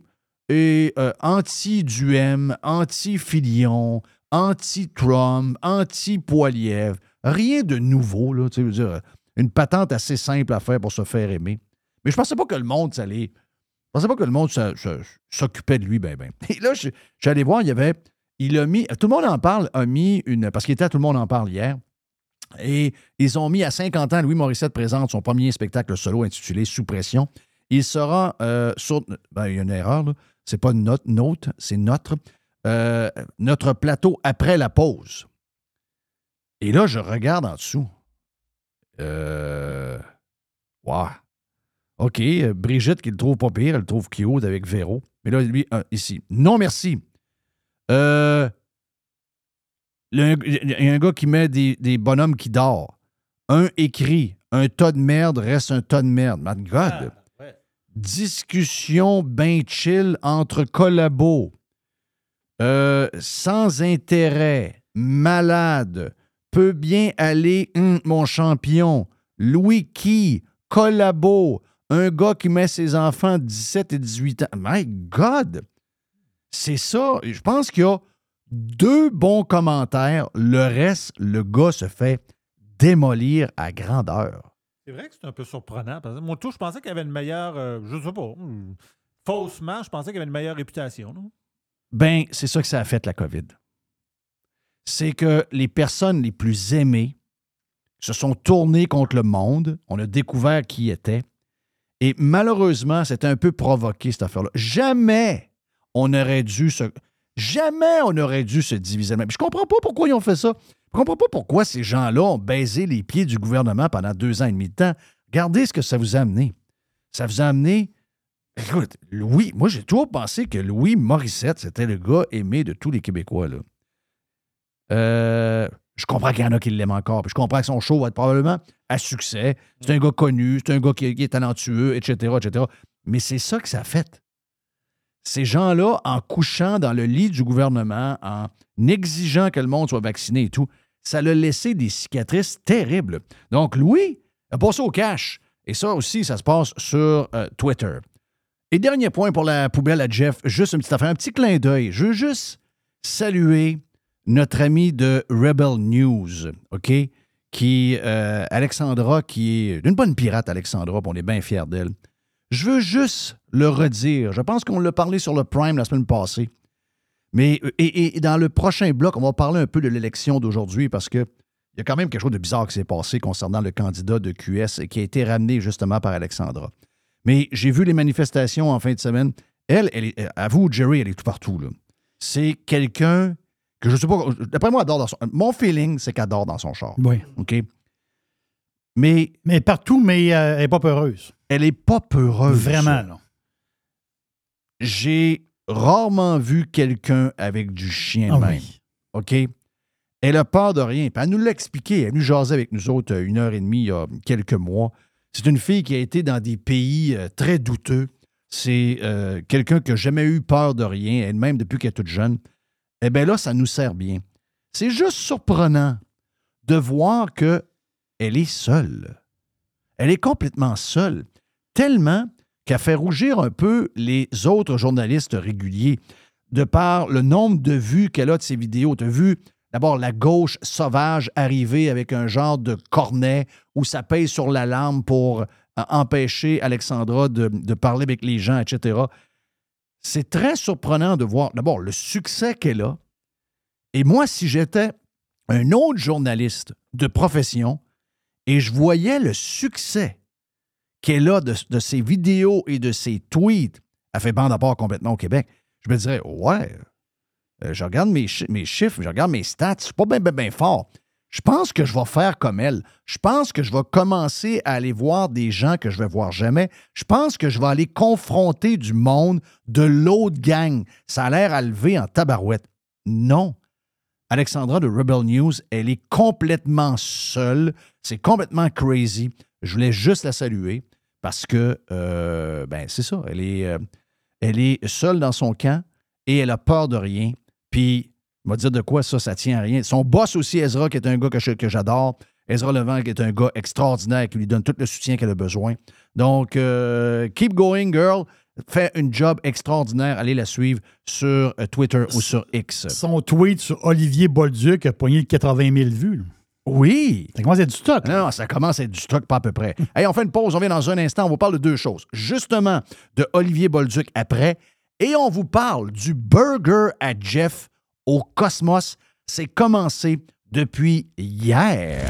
est euh, anti-Duhem, anti-Filion, anti-Trump, anti-Poilièvre. Rien de nouveau, là. Tu sais, dire, une patente assez simple à faire pour se faire aimer. Mais je pensais pas que le monde, ça allait. Je pensais pas que le monde s'occupait de lui, ben, ben. *laughs* Et là, je, suis allé voir, il y avait. Il a mis. Tout le monde en parle, a mis une. Parce qu'il était à Tout le monde en parle hier. Et ils ont mis à 50 ans, Louis Morissette présente son premier spectacle solo intitulé Sous pression. Il sera euh, sur. Ben, il y a une erreur, là. C'est pas notre, c'est notre. euh, notre plateau après la pause. Et là, je regarde en dessous. Euh. Wow. OK, euh, Brigitte, qui le trouve pas pire, elle le trouve cute avec Véro. Mais là, lui, euh, ici. Non, merci. Euh. Il y a un gars qui met des, des bonhommes qui dorment. Un écrit Un tas de merde reste un tas de merde. My God. Discussion bien chill entre collabos. Euh, sans intérêt. Malade. Peut bien aller, hum, mon champion. Louis qui? Collabo. Un gars qui met ses enfants de 17 et 18 ans. My God! C'est ça. Je pense qu'il y a deux bons commentaires. Le reste, le gars se fait démolir à grandeur. C'est vrai que c'est un peu surprenant. Parce que moi, tout, je pensais qu'il avait une meilleure. euh, je sais pas. hmm, Faussement, je pensais qu'il avait une meilleure réputation. non? Ben, c'est ça que ça a fait, la COVID. C'est que les personnes les plus aimées se sont tournées contre le monde. On a découvert qui était. Et malheureusement, c'était un peu provoqué, cette affaire-là. Jamais on aurait dû se. Jamais on aurait dû se diviser. Puis je comprends pas pourquoi ils ont fait ça. Je comprends pas pourquoi ces gens-là ont baisé les pieds du gouvernement pendant deux ans et demi de temps. Regardez ce que ça vous a amené. Ça vous a amené Écoute, Louis, moi j'ai toujours pensé que Louis Morissette, c'était le gars aimé de tous les Québécois. Là. Euh, je comprends qu'il y en a qui l'aiment encore. Puis je comprends que son show va être probablement à succès. C'est un gars connu, c'est un gars qui, est talentueux, etc., etc. Mais c'est ça que ça a fait. Ces gens-là, en couchant dans le lit du gouvernement, en exigeant que le monde soit vacciné et tout, ça l'a laissé des cicatrices terribles. Donc, Louis a passé au cash. Et ça aussi, ça se passe sur euh, Twitter. Et dernier point pour la poubelle à Jeff, juste une petite affaire, un petit clin d'œil. Je veux juste saluer notre ami de Rebel News, OK? Qui, euh, Alexandra, qui est une bonne pirate, Alexandra, on est bien fiers d'elle. Je veux juste le redire. Je pense qu'on l'a parlé sur le Prime la semaine passée. Mais, et, et dans le prochain bloc, on va parler un peu de l'élection d'aujourd'hui parce que il y a quand même quelque chose de bizarre qui s'est passé concernant le candidat de QS qui a été ramené justement par Alexandra. Mais j'ai vu les manifestations en fin de semaine. Elle, elle est, à vous, Jerry, elle est tout partout. C'est quelqu'un que je sais pas. D'après moi, elle adore dans son. Mon feeling, c'est qu'elle adore dans son char. Oui. OK? Mais. Mais partout, mais euh, elle n'est pas peureuse. Elle n'est pas peureuse. Vraiment, là. J'ai rarement vu quelqu'un avec du chien de Ah même. oui. OK? Elle a peur de rien. Puis elle nous l'a expliqué. Elle nous jasait avec nous autres euh, une heure et demie il y a quelques mois. C'est une fille qui a été dans des pays euh, très douteux. C'est euh, quelqu'un qui n'a jamais eu peur de rien, elle-même depuis qu'elle est toute jeune. Eh bien là, ça nous sert bien. C'est juste surprenant de voir qu'elle est seule. Elle est complètement seule. Tellement qu'elle fait rougir un peu les autres journalistes réguliers de par le nombre de vues qu'elle a de ses vidéos. Tu as vu d'abord la gauche sauvage arriver avec un genre de cornet où ça pèse sur l'alarme pour euh, empêcher Alexandra de parler avec les gens, etc. C'est très surprenant de voir d'abord le succès qu'elle a. Et moi, si j'étais un autre journaliste de profession et je voyais le succès qu'elle a de, ses vidéos et de ses tweets, elle fait bande à part complètement au Québec, je me dirais, ouais, euh, je regarde mes, mes chiffres, je regarde mes stats, suis pas bien fort. Je pense que je vais faire comme elle. Je pense que je vais commencer à aller voir des gens que je vais voir jamais. Je pense que je vais aller confronter du monde de l'autre gang. Ça a l'air à lever en tabarouette. Non. Alexandra de Rebel News, elle est complètement seule. C'est complètement crazy. Je voulais juste la saluer parce que, euh, ben, c'est ça. Elle est, euh, elle est seule dans son camp et elle a peur de rien. Puis, on va dire de quoi ça, ça tient à rien. Son boss aussi, Ezra, qui est un gars que je- que j'adore. Ezra Levent, qui est un gars extraordinaire, qui lui donne tout le soutien qu'elle a besoin. Donc, euh, keep going, girl. Fais un job extraordinaire. Allez la suivre sur euh, Twitter ou sur X. Son tweet sur Olivier Bolduc a poigné 80 000 vues. là. Oui. Ça commence à être du stock. Non, non, ça commence à être du stock, pas à peu près. *laughs* hey, on fait une pause, on vient dans un instant, on vous parle de deux choses. Justement, de Olivier Bolduc après, et on vous parle du burger à Jeff au Cosmos. C'est commencé depuis hier.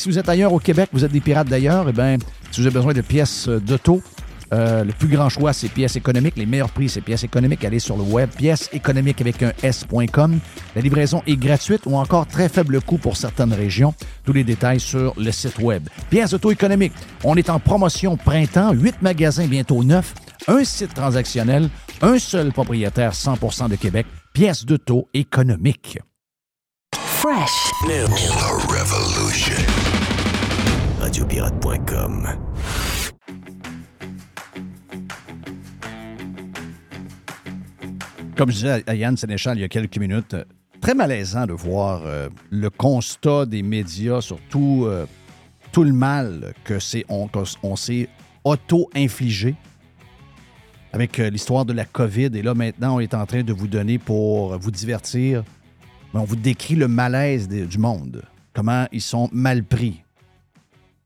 Si vous êtes ailleurs au Québec, vous êtes des pirates d'ailleurs, eh bien, si vous avez besoin de pièces euh, d'auto, euh, le plus grand choix, c'est pièces économiques. Les meilleurs prix, c'est pièces économiques. Allez sur le web, pièces économiques avec un S.com. La livraison est gratuite ou encore très faible coût pour certaines régions. Tous les détails sur le site web. Pièces auto économiques. On est en promotion printemps, 8 magasins, bientôt 9, un site transactionnel, un seul propriétaire 100% de Québec. Pièces d'auto économiques. Fresh. Comme je disais à Yann Sénéchal il y a quelques minutes, euh, très malaisant de voir euh, le constat des médias sur tout, euh, tout le mal que c'est on, s'est auto-infligé avec l'histoire de la COVID. Et là, maintenant, on est en train de vous donner pour vous divertir. On vous décrit le malaise du monde. Comment ils sont mal pris.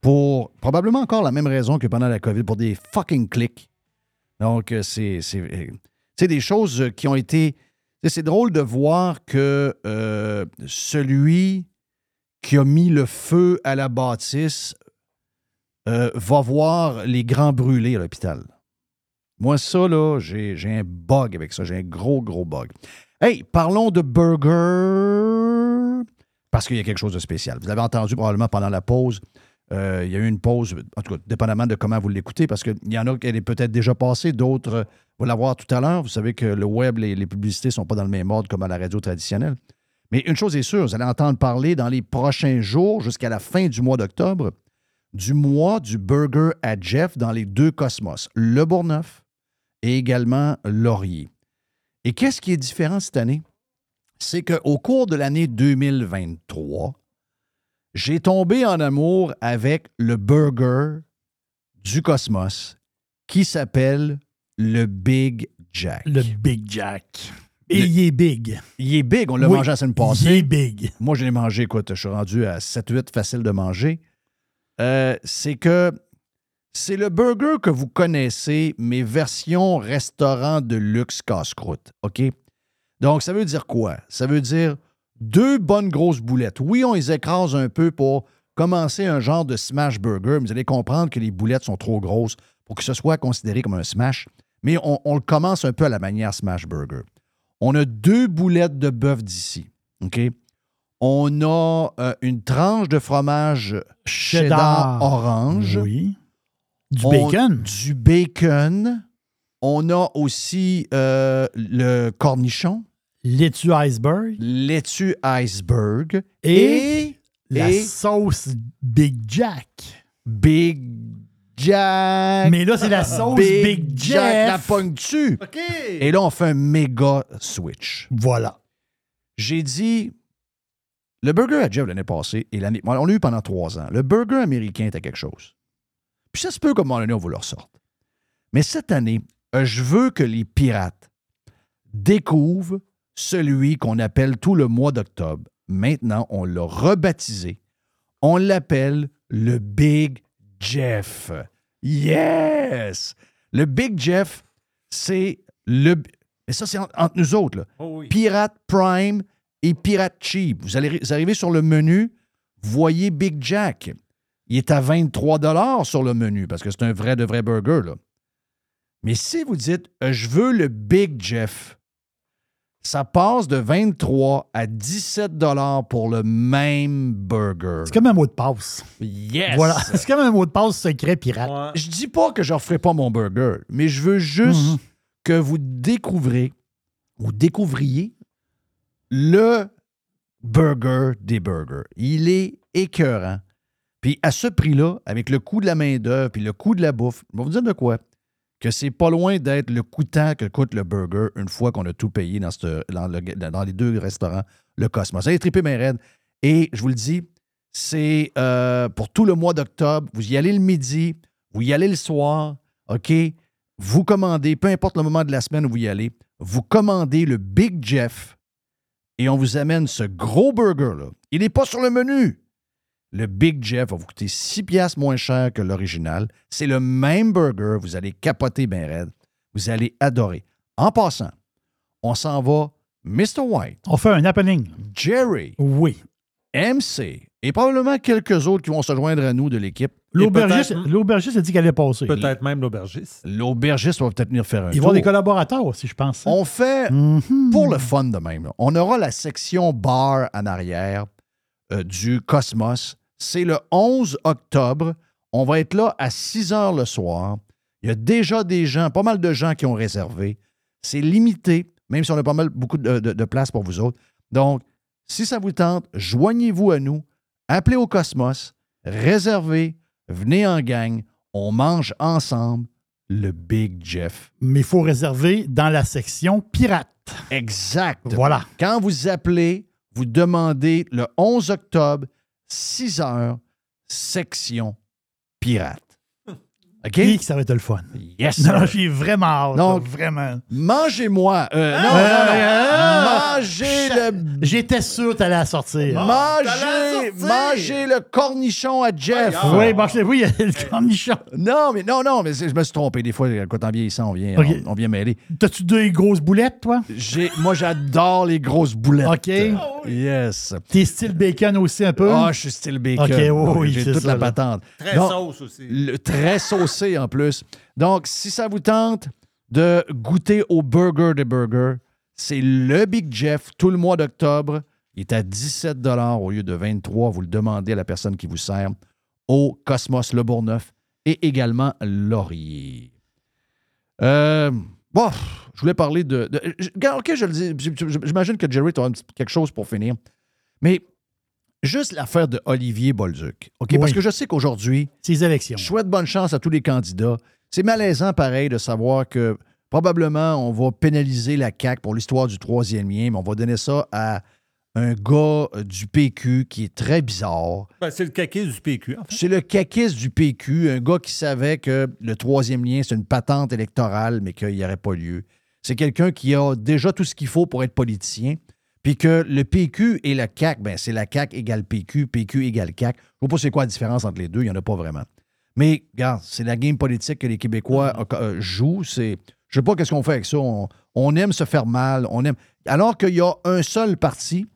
Pour probablement encore la même raison que pendant la COVID, pour des fucking clics. Donc, euh, c'est. euh, des choses euh, qui ont été. c'est- drôle de voir que celui qui a mis le feu à la bâtisse va voir les grands brûlés à l'hôpital. Moi, ça, là, j'ai j'ai un bug avec ça. J'ai un gros, gros bug. Hey, parlons de burger parce qu'il y a quelque chose de spécial. Vous l'avez entendu probablement pendant la pause. Euh, il y a eu une pause, en tout cas, dépendamment de comment vous l'écoutez, parce qu'il y en a qui est peut-être déjà passée, d'autres euh, vont la voir tout à l'heure. Vous savez que le web, les, les publicités ne sont pas dans le même ordre comme à la radio traditionnelle. Mais une chose est sûre, vous allez entendre parler dans les prochains jours, jusqu'à la fin du mois d'octobre, du mois du burger à Jeff dans les deux cosmos, le Bourgneuf et également Laurier. Et qu'est-ce qui est différent cette année? C'est qu'au cours de l'année 2023, j'ai tombé en amour avec le burger du Cosmos qui s'appelle le Big Jack. Le Big Jack. Et Le- il est big. Il est big, on l'a Oui, mangé la semaine Il passée. est big. Moi, je l'ai mangé, écoute, je suis rendu à 7-8 facile de manger. Euh, c'est que c'est le burger que vous connaissez, mais version restaurant de luxe casse-croûte. OK? Donc, ça veut dire quoi? Ça veut dire deux bonnes grosses boulettes. Oui, on les écrase un peu pour commencer un genre de smash burger, vous allez comprendre que les boulettes sont trop grosses pour que ce soit considéré comme un smash. Mais on, on le commence un peu à la manière smash burger. On a deux boulettes de bœuf d'ici. OK? On a euh, une tranche de fromage cheddar, orange. Oui. Du On- bacon. Du bacon. On a aussi euh, le cornichon, Laitue iceberg. laitue iceberg Et, la et sauce Big Jack. Big Jack. Mais là, c'est la sauce Big, Jack, la pogne-tu? OK. Et là, on fait un méga switch. Voilà. J'ai dit, le burger à Jeff l'année passée et l'année. On l'a eu pendant trois ans. Le burger américain était quelque chose. Puis ça se peut comme l'année, on vous le ressorte. Mais cette année, je veux que les pirates découvrent celui qu'on appelle tout le mois d'octobre. Maintenant, on l'a rebaptisé. On l'appelle le Big Jeff. Yes! Le Big Jeff, c'est le. Mais ça, c'est en- entre nous autres. Là. Oh oui. Pirate Prime et Pirate Cheap. Vous, allez, vous arrivez sur le menu, vous voyez Big Jack. Il est à 23 sur le menu parce que c'est un vrai de vrai burger. Là. Mais si vous dites euh, je veux le Big Jeff, ça passe de 23 à 17 pour le même burger. C'est comme un mot de passe. Yes! Voilà. *laughs* C'est comme un mot de passe secret pirate. Ouais. Je dis pas que je ne referai pas mon burger, mais je veux juste Mhm. que vous découvrez ou découvriez le burger des burgers. Il est écœurant. Puis à ce prix-là, avec le coût de la main-d'œuvre puis le coût de la bouffe, je vais vous dire de quoi? Que c'est pas loin d'être le coûtant que coûte le burger une fois qu'on a tout payé dans, dans les deux restaurants, le Cosmos. Allez triper mes raides. Et je vous le dis, c'est euh, pour tout le mois d'octobre. Vous y allez le midi, vous y allez le soir, OK? Vous commandez, peu importe le moment de la semaine où vous y allez, vous commandez le Big Jeff et on vous amène ce gros burger-là. Il n'est pas sur le menu. Le Big Jeff va vous coûter 6 piastres moins cher que l'original. C'est le même burger. Vous allez capoter bien raide. Vous allez adorer. En passant, on s'en va Mr. White, On fait un happening. Jerry, Oui. MC et probablement quelques autres qui vont se joindre à nous de l'équipe. L'aubergiste a dit qu'elle allait passer. Peut-être même l'aubergiste. L'aubergiste va peut-être venir faire un Il va y tour. avoir des collaborateurs aussi, je pense. On fait Mhm. pour le fun de même. là. On aura la section bar en arrière euh, du Cosmos. C'est le 11 octobre. On va être là à 6 heures le soir. Il y a déjà des gens, pas mal de gens qui ont réservé. C'est limité, même si on a pas mal beaucoup de, de- de place pour vous autres. Donc, si ça vous tente, joignez-vous à nous. Appelez au Cosmos, réservez, venez en gang. On mange ensemble le Big Jeff. Mais il faut réserver dans la section pirate. Exact. Voilà. Quand vous appelez, vous demandez le 11 octobre, 6 heures, section pirate. OK? Et ça va être le fun. Yes, Non, sir. j'ai vraiment hâte. Donc- vraiment. Mangez-moi. euh, non, Euh, non, non. euh, Mangez le. J'étais sûr que t'allais la sortir. Mangez, mangez le cornichon à Jeff. Oui, bon, je- oui, il y a le cornichon. Non, mais non, non, mais je me suis trompé. Des fois, quand en vieillissant, on vient, on, on vient mêler. T'as-tu deux grosses boulettes, toi? J'ai, moi, j'adore les grosses boulettes. OK. Yes. T'es style bacon aussi un peu? Ah, je suis style bacon. OK, oui, oui, J'ai c'est toute ça, la patente. Très Donc, sauce aussi. le- très en plus. Donc, si ça vous tente de goûter au burger des burgers, c'est le Big Jeff tout le mois d'octobre. Il est à 17 au lieu de 23 Vous le demandez à la personne qui vous sert au Cosmos Le Bourgneuf et également Laurier. Euh, bon, je voulais parler de. OK, je le dis. J'imagine que Jerry, tu as quelque chose pour finir. Mais juste l'affaire de Olivier Bolduc. OK? Parce que je sais qu'aujourd'hui, Ces élections. je souhaite bonne chance à tous les candidats. C'est malaisant, pareil, de savoir que probablement, on va pénaliser la CAQ pour l'histoire du troisième lien, mais on va donner ça à un gars euh, du PQ qui est très bizarre. Ben, c'est le caquet du PQ, en fait. C'est le caquiste du PQ, un gars qui savait que le troisième lien, c'est une patente électorale, mais qu'il n'y aurait pas lieu. C'est quelqu'un qui a déjà tout ce qu'il faut pour être politicien, puis que le PQ et la CAQ, ben, c'est la CAQ égale PQ, PQ égale CAQ. Je ne sais pas c'est quoi la différence entre les deux, il n'y en a pas vraiment. Mais, regarde, c'est la game politique que les Québécois euh, jouent. C'est, je ne sais pas qu'est-ce qu'on fait avec ça. On, on aime se faire mal, on aime... Alors qu'il y a un seul parti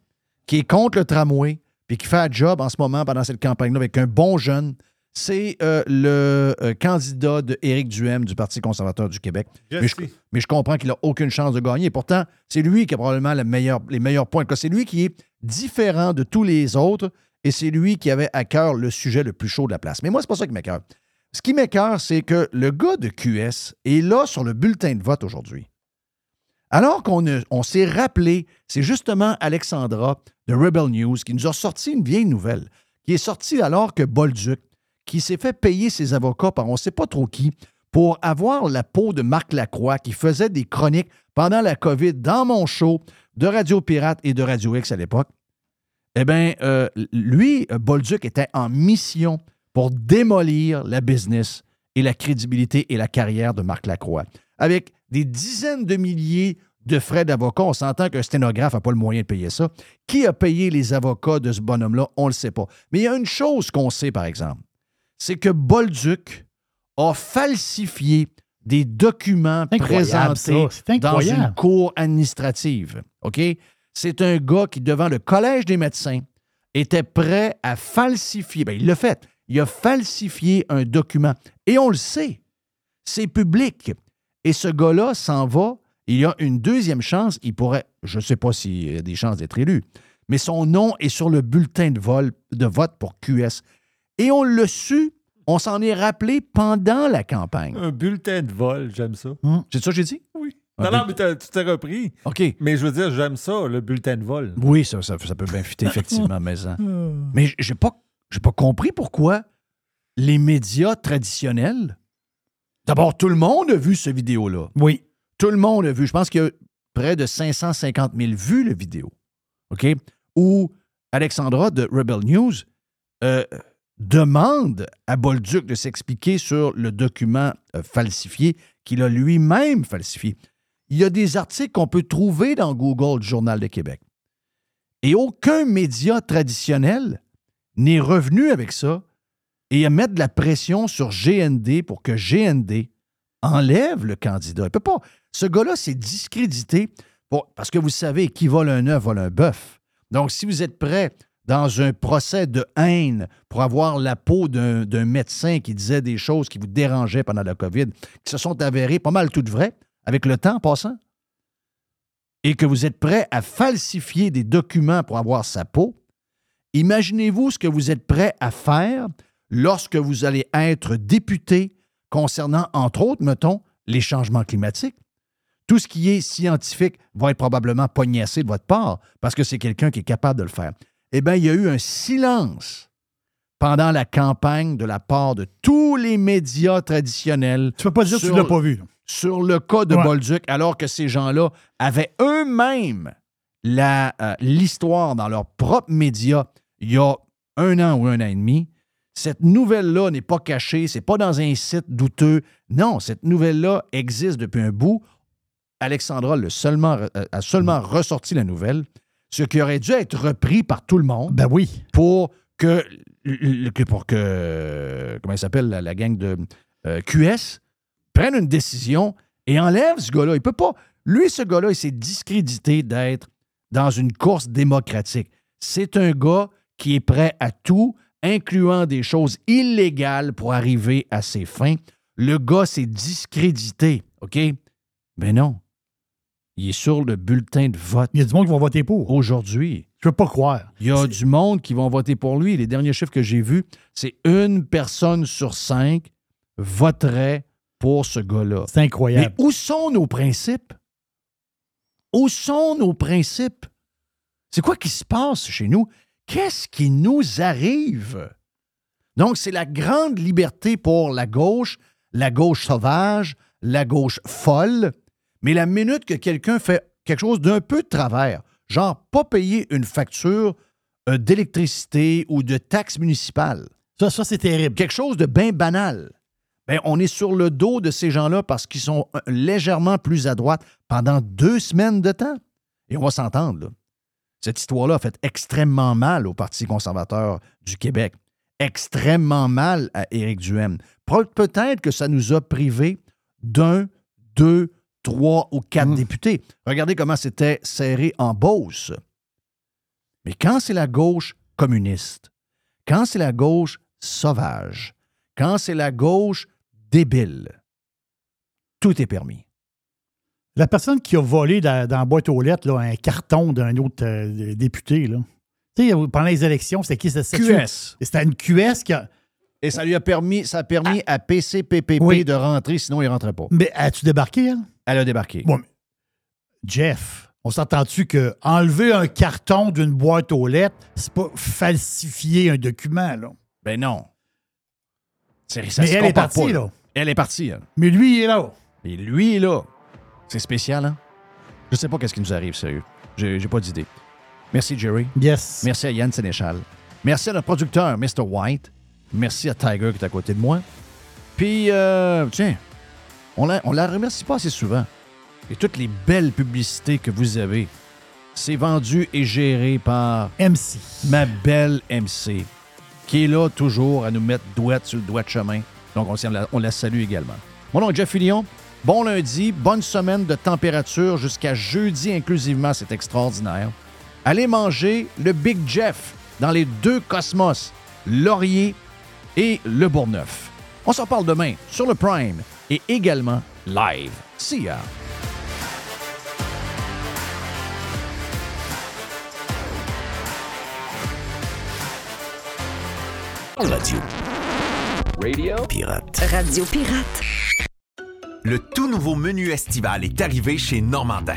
qui est contre le tramway, puis qui fait un job en ce moment pendant cette campagne-là avec un bon jeune, c'est euh, le euh, candidat de Éric Duhem du Parti conservateur du Québec. Mais je, Jesse. mais je comprends qu'il n'a aucune chance de gagner. Pourtant, c'est lui qui a probablement le meilleur- les meilleurs points. C'est lui qui est différent de tous les autres et c'est lui qui avait à cœur le sujet le plus chaud de la place. Mais moi, c'est pas ça qui m'écœure. Ce qui m'écœure, c'est que le gars de QS est là sur le bulletin de vote aujourd'hui. Alors qu'on on s'est rappelé, c'est justement Alexandra de Rebel News qui nous a sorti une vieille nouvelle, qui est sortie alors que Bolduc, qui s'est fait payer ses avocats par on ne sait pas trop qui, pour avoir la peau de Marc Lacroix, qui faisait des chroniques pendant la COVID dans mon show de Radio Pirate et de Radio X à l'époque. Eh bien, euh, lui, Bolduc était en mission pour démolir la business et la crédibilité et la carrière de Marc Lacroix. Avec des dizaines de milliers de frais d'avocat, on s'entend qu'un sténographe n'a pas le moyen de payer ça. Qui a payé les avocats de ce bonhomme-là? On ne le sait pas. Mais il y a une chose qu'on sait, par exemple, c'est que Bolduc a falsifié des documents présentés ça. Dans une cour administrative. OK? C'est un gars qui, devant le Collège des médecins, était prêt à falsifier. Bien, il l'a fait. Il a falsifié un document. Et on le sait. C'est public. Et ce gars-là s'en va. Il y a une deuxième chance. Il pourrait, je ne sais pas s'il y a des chances d'être élu, mais son nom est sur le bulletin de, vol, de vote pour QS. Et on l'a su. On s'en est rappelé pendant la campagne. Un bulletin de vol, j'aime ça. C'est ça que j'ai dit? Oui. Non, non, mais tu t'es repris. OK. Mais je veux dire, j'aime ça, le bulletin de vol. Oui, ça, ça, ça peut bien fitter, *laughs* effectivement, mais, hein. mais j'ai pas, j'ai pas compris pourquoi les médias traditionnels. D'abord, tout le monde a vu ce vidéo-là. Oui. Tout le monde a vu. Je pense qu'il y a près de 550 000 vues, le vidéo. OK? Où Alexandra de Rebel News euh, demande à Bolduc de s'expliquer sur le document euh, falsifié qu'il a lui-même falsifié. Il y a des articles qu'on peut trouver dans Google du Journal de Québec. Et aucun média traditionnel n'est revenu avec ça et à mettre de la pression sur GND pour que GND enlève le candidat. Il peut pas. Ce gars-là, c'est discrédité parce que vous savez, qui vole un œuf vole un bœuf. Donc, si vous êtes prêt dans un procès de haine pour avoir la peau d'un médecin qui disait des choses qui vous dérangeaient pendant la COVID, qui se sont avérées pas mal toutes vraies, avec le temps passant, et que vous êtes prêt à falsifier des documents pour avoir sa peau, imaginez-vous ce que vous êtes prêt à faire lorsque vous allez être député concernant, entre autres, mettons, les changements climatiques. Tout ce qui est scientifique va être probablement pognassé de votre part parce que c'est quelqu'un qui est capable de le faire. Eh bien, il y a eu un silence pendant la campagne de la part de tous les médias traditionnels. Tu peux pas dire que tu sur- l'as pas vu. Sur le cas de Ouais. Bolduc, alors que ces gens-là avaient eux-mêmes euh, l'histoire dans leurs propres médias il y a un an ou un an et demi. Cette nouvelle-là n'est pas cachée, c'est pas dans un site douteux. Non, cette nouvelle-là existe depuis un bout. Alexandra seulement, euh, a seulement ressorti la nouvelle, ce qui aurait dû être repris par tout le monde Ben oui. pour que, pour que comment il s'appelle la, la gang de euh, QS prenne une décision et enlève ce gars-là. Il peut pas. Lui, ce gars-là, il s'est discrédité d'être dans une course démocratique. C'est un gars qui est prêt à tout, incluant des choses illégales pour arriver à ses fins. Le gars s'est discrédité, OK? Mais non. Il est sur le bulletin de vote Il y a du monde qui va voter pour. aujourd'hui. Je peux pas croire. Il y a du monde qui vont voter pour lui. Les derniers chiffres que j'ai vus, c'est une personne sur cinq voterait pour ce gars-là. C'est Mais incroyable. où sont nos principes? Où sont nos principes? C'est quoi qui se passe chez nous? Qu'est-ce qui nous arrive? Donc, c'est la grande liberté pour la gauche, la gauche sauvage, la gauche folle, Mais la minute que quelqu'un fait quelque chose d'un peu de travers, genre pas payer une facture euh, d'électricité ou de taxe municipale, Ça, ça c'est terrible. quelque chose de bien banal, ben, on est sur le dos de ces gens-là parce qu'ils sont euh, légèrement plus à droite pendant deux semaines de temps. Et on va s'entendre. Cette histoire-là a fait extrêmement mal au Parti conservateur du Québec. Extrêmement mal à Éric Duhem. Pe- Peut-être que ça nous a privés d'un, deux, trois ou quatre Mm. députés. Regardez comment c'était serré en Beauce. Mais quand c'est la gauche communiste, quand c'est la gauche sauvage, quand c'est la gauche débile, tout est permis. La personne qui a volé dans, dans la boîte aux lettres là, un carton d'un autre euh, député, là. Tu sais, pendant les élections, c'était qui? C'était QS. C'était une QS qui a. Et ça lui a permis, ça a permis à PCPPP Oui. de rentrer, sinon il ne rentrait pas. Mais as-tu débarqué, elle? Elle a débarqué. Bon, mais- Jeff, on s'entend-tu que enlever un carton d'une boîte aux lettres, c'est pas falsifier un document, là? Ben non. C'est- ça Mais se elle est partie, pas, là. Elle est partie, elle. Mais lui, il est là. Et lui est là. C'est spécial, hein? Je sais pas qu'est-ce qui nous arrive, sérieux. J'ai j'ai pas d'idée. Merci, Jerry. Yes. Merci à Yann Sénéchal. Merci à notre producteur, Mr. White. Merci à Tiger qui est à côté de moi. Puis, euh, tiens, on la, on la remercie pas assez souvent. Et toutes les belles publicités que vous avez, c'est vendu et géré par MC. ma belle MC, qui est là toujours à nous mettre douette sur le doigt de chemin. Donc, la, on la salue également. Mon nom est Jeff Fillion. Bon lundi, bonne semaine de température jusqu'à jeudi inclusivement, c'est extraordinaire. Allez manger le Big Jeff dans les deux cosmos, Laurier et Le Bourgneuf. On s'en parle demain sur le Prime et également live. See ya! Radio. Radio Pirate. Radio Pirate. Le tout nouveau menu estival est arrivé chez Normandin.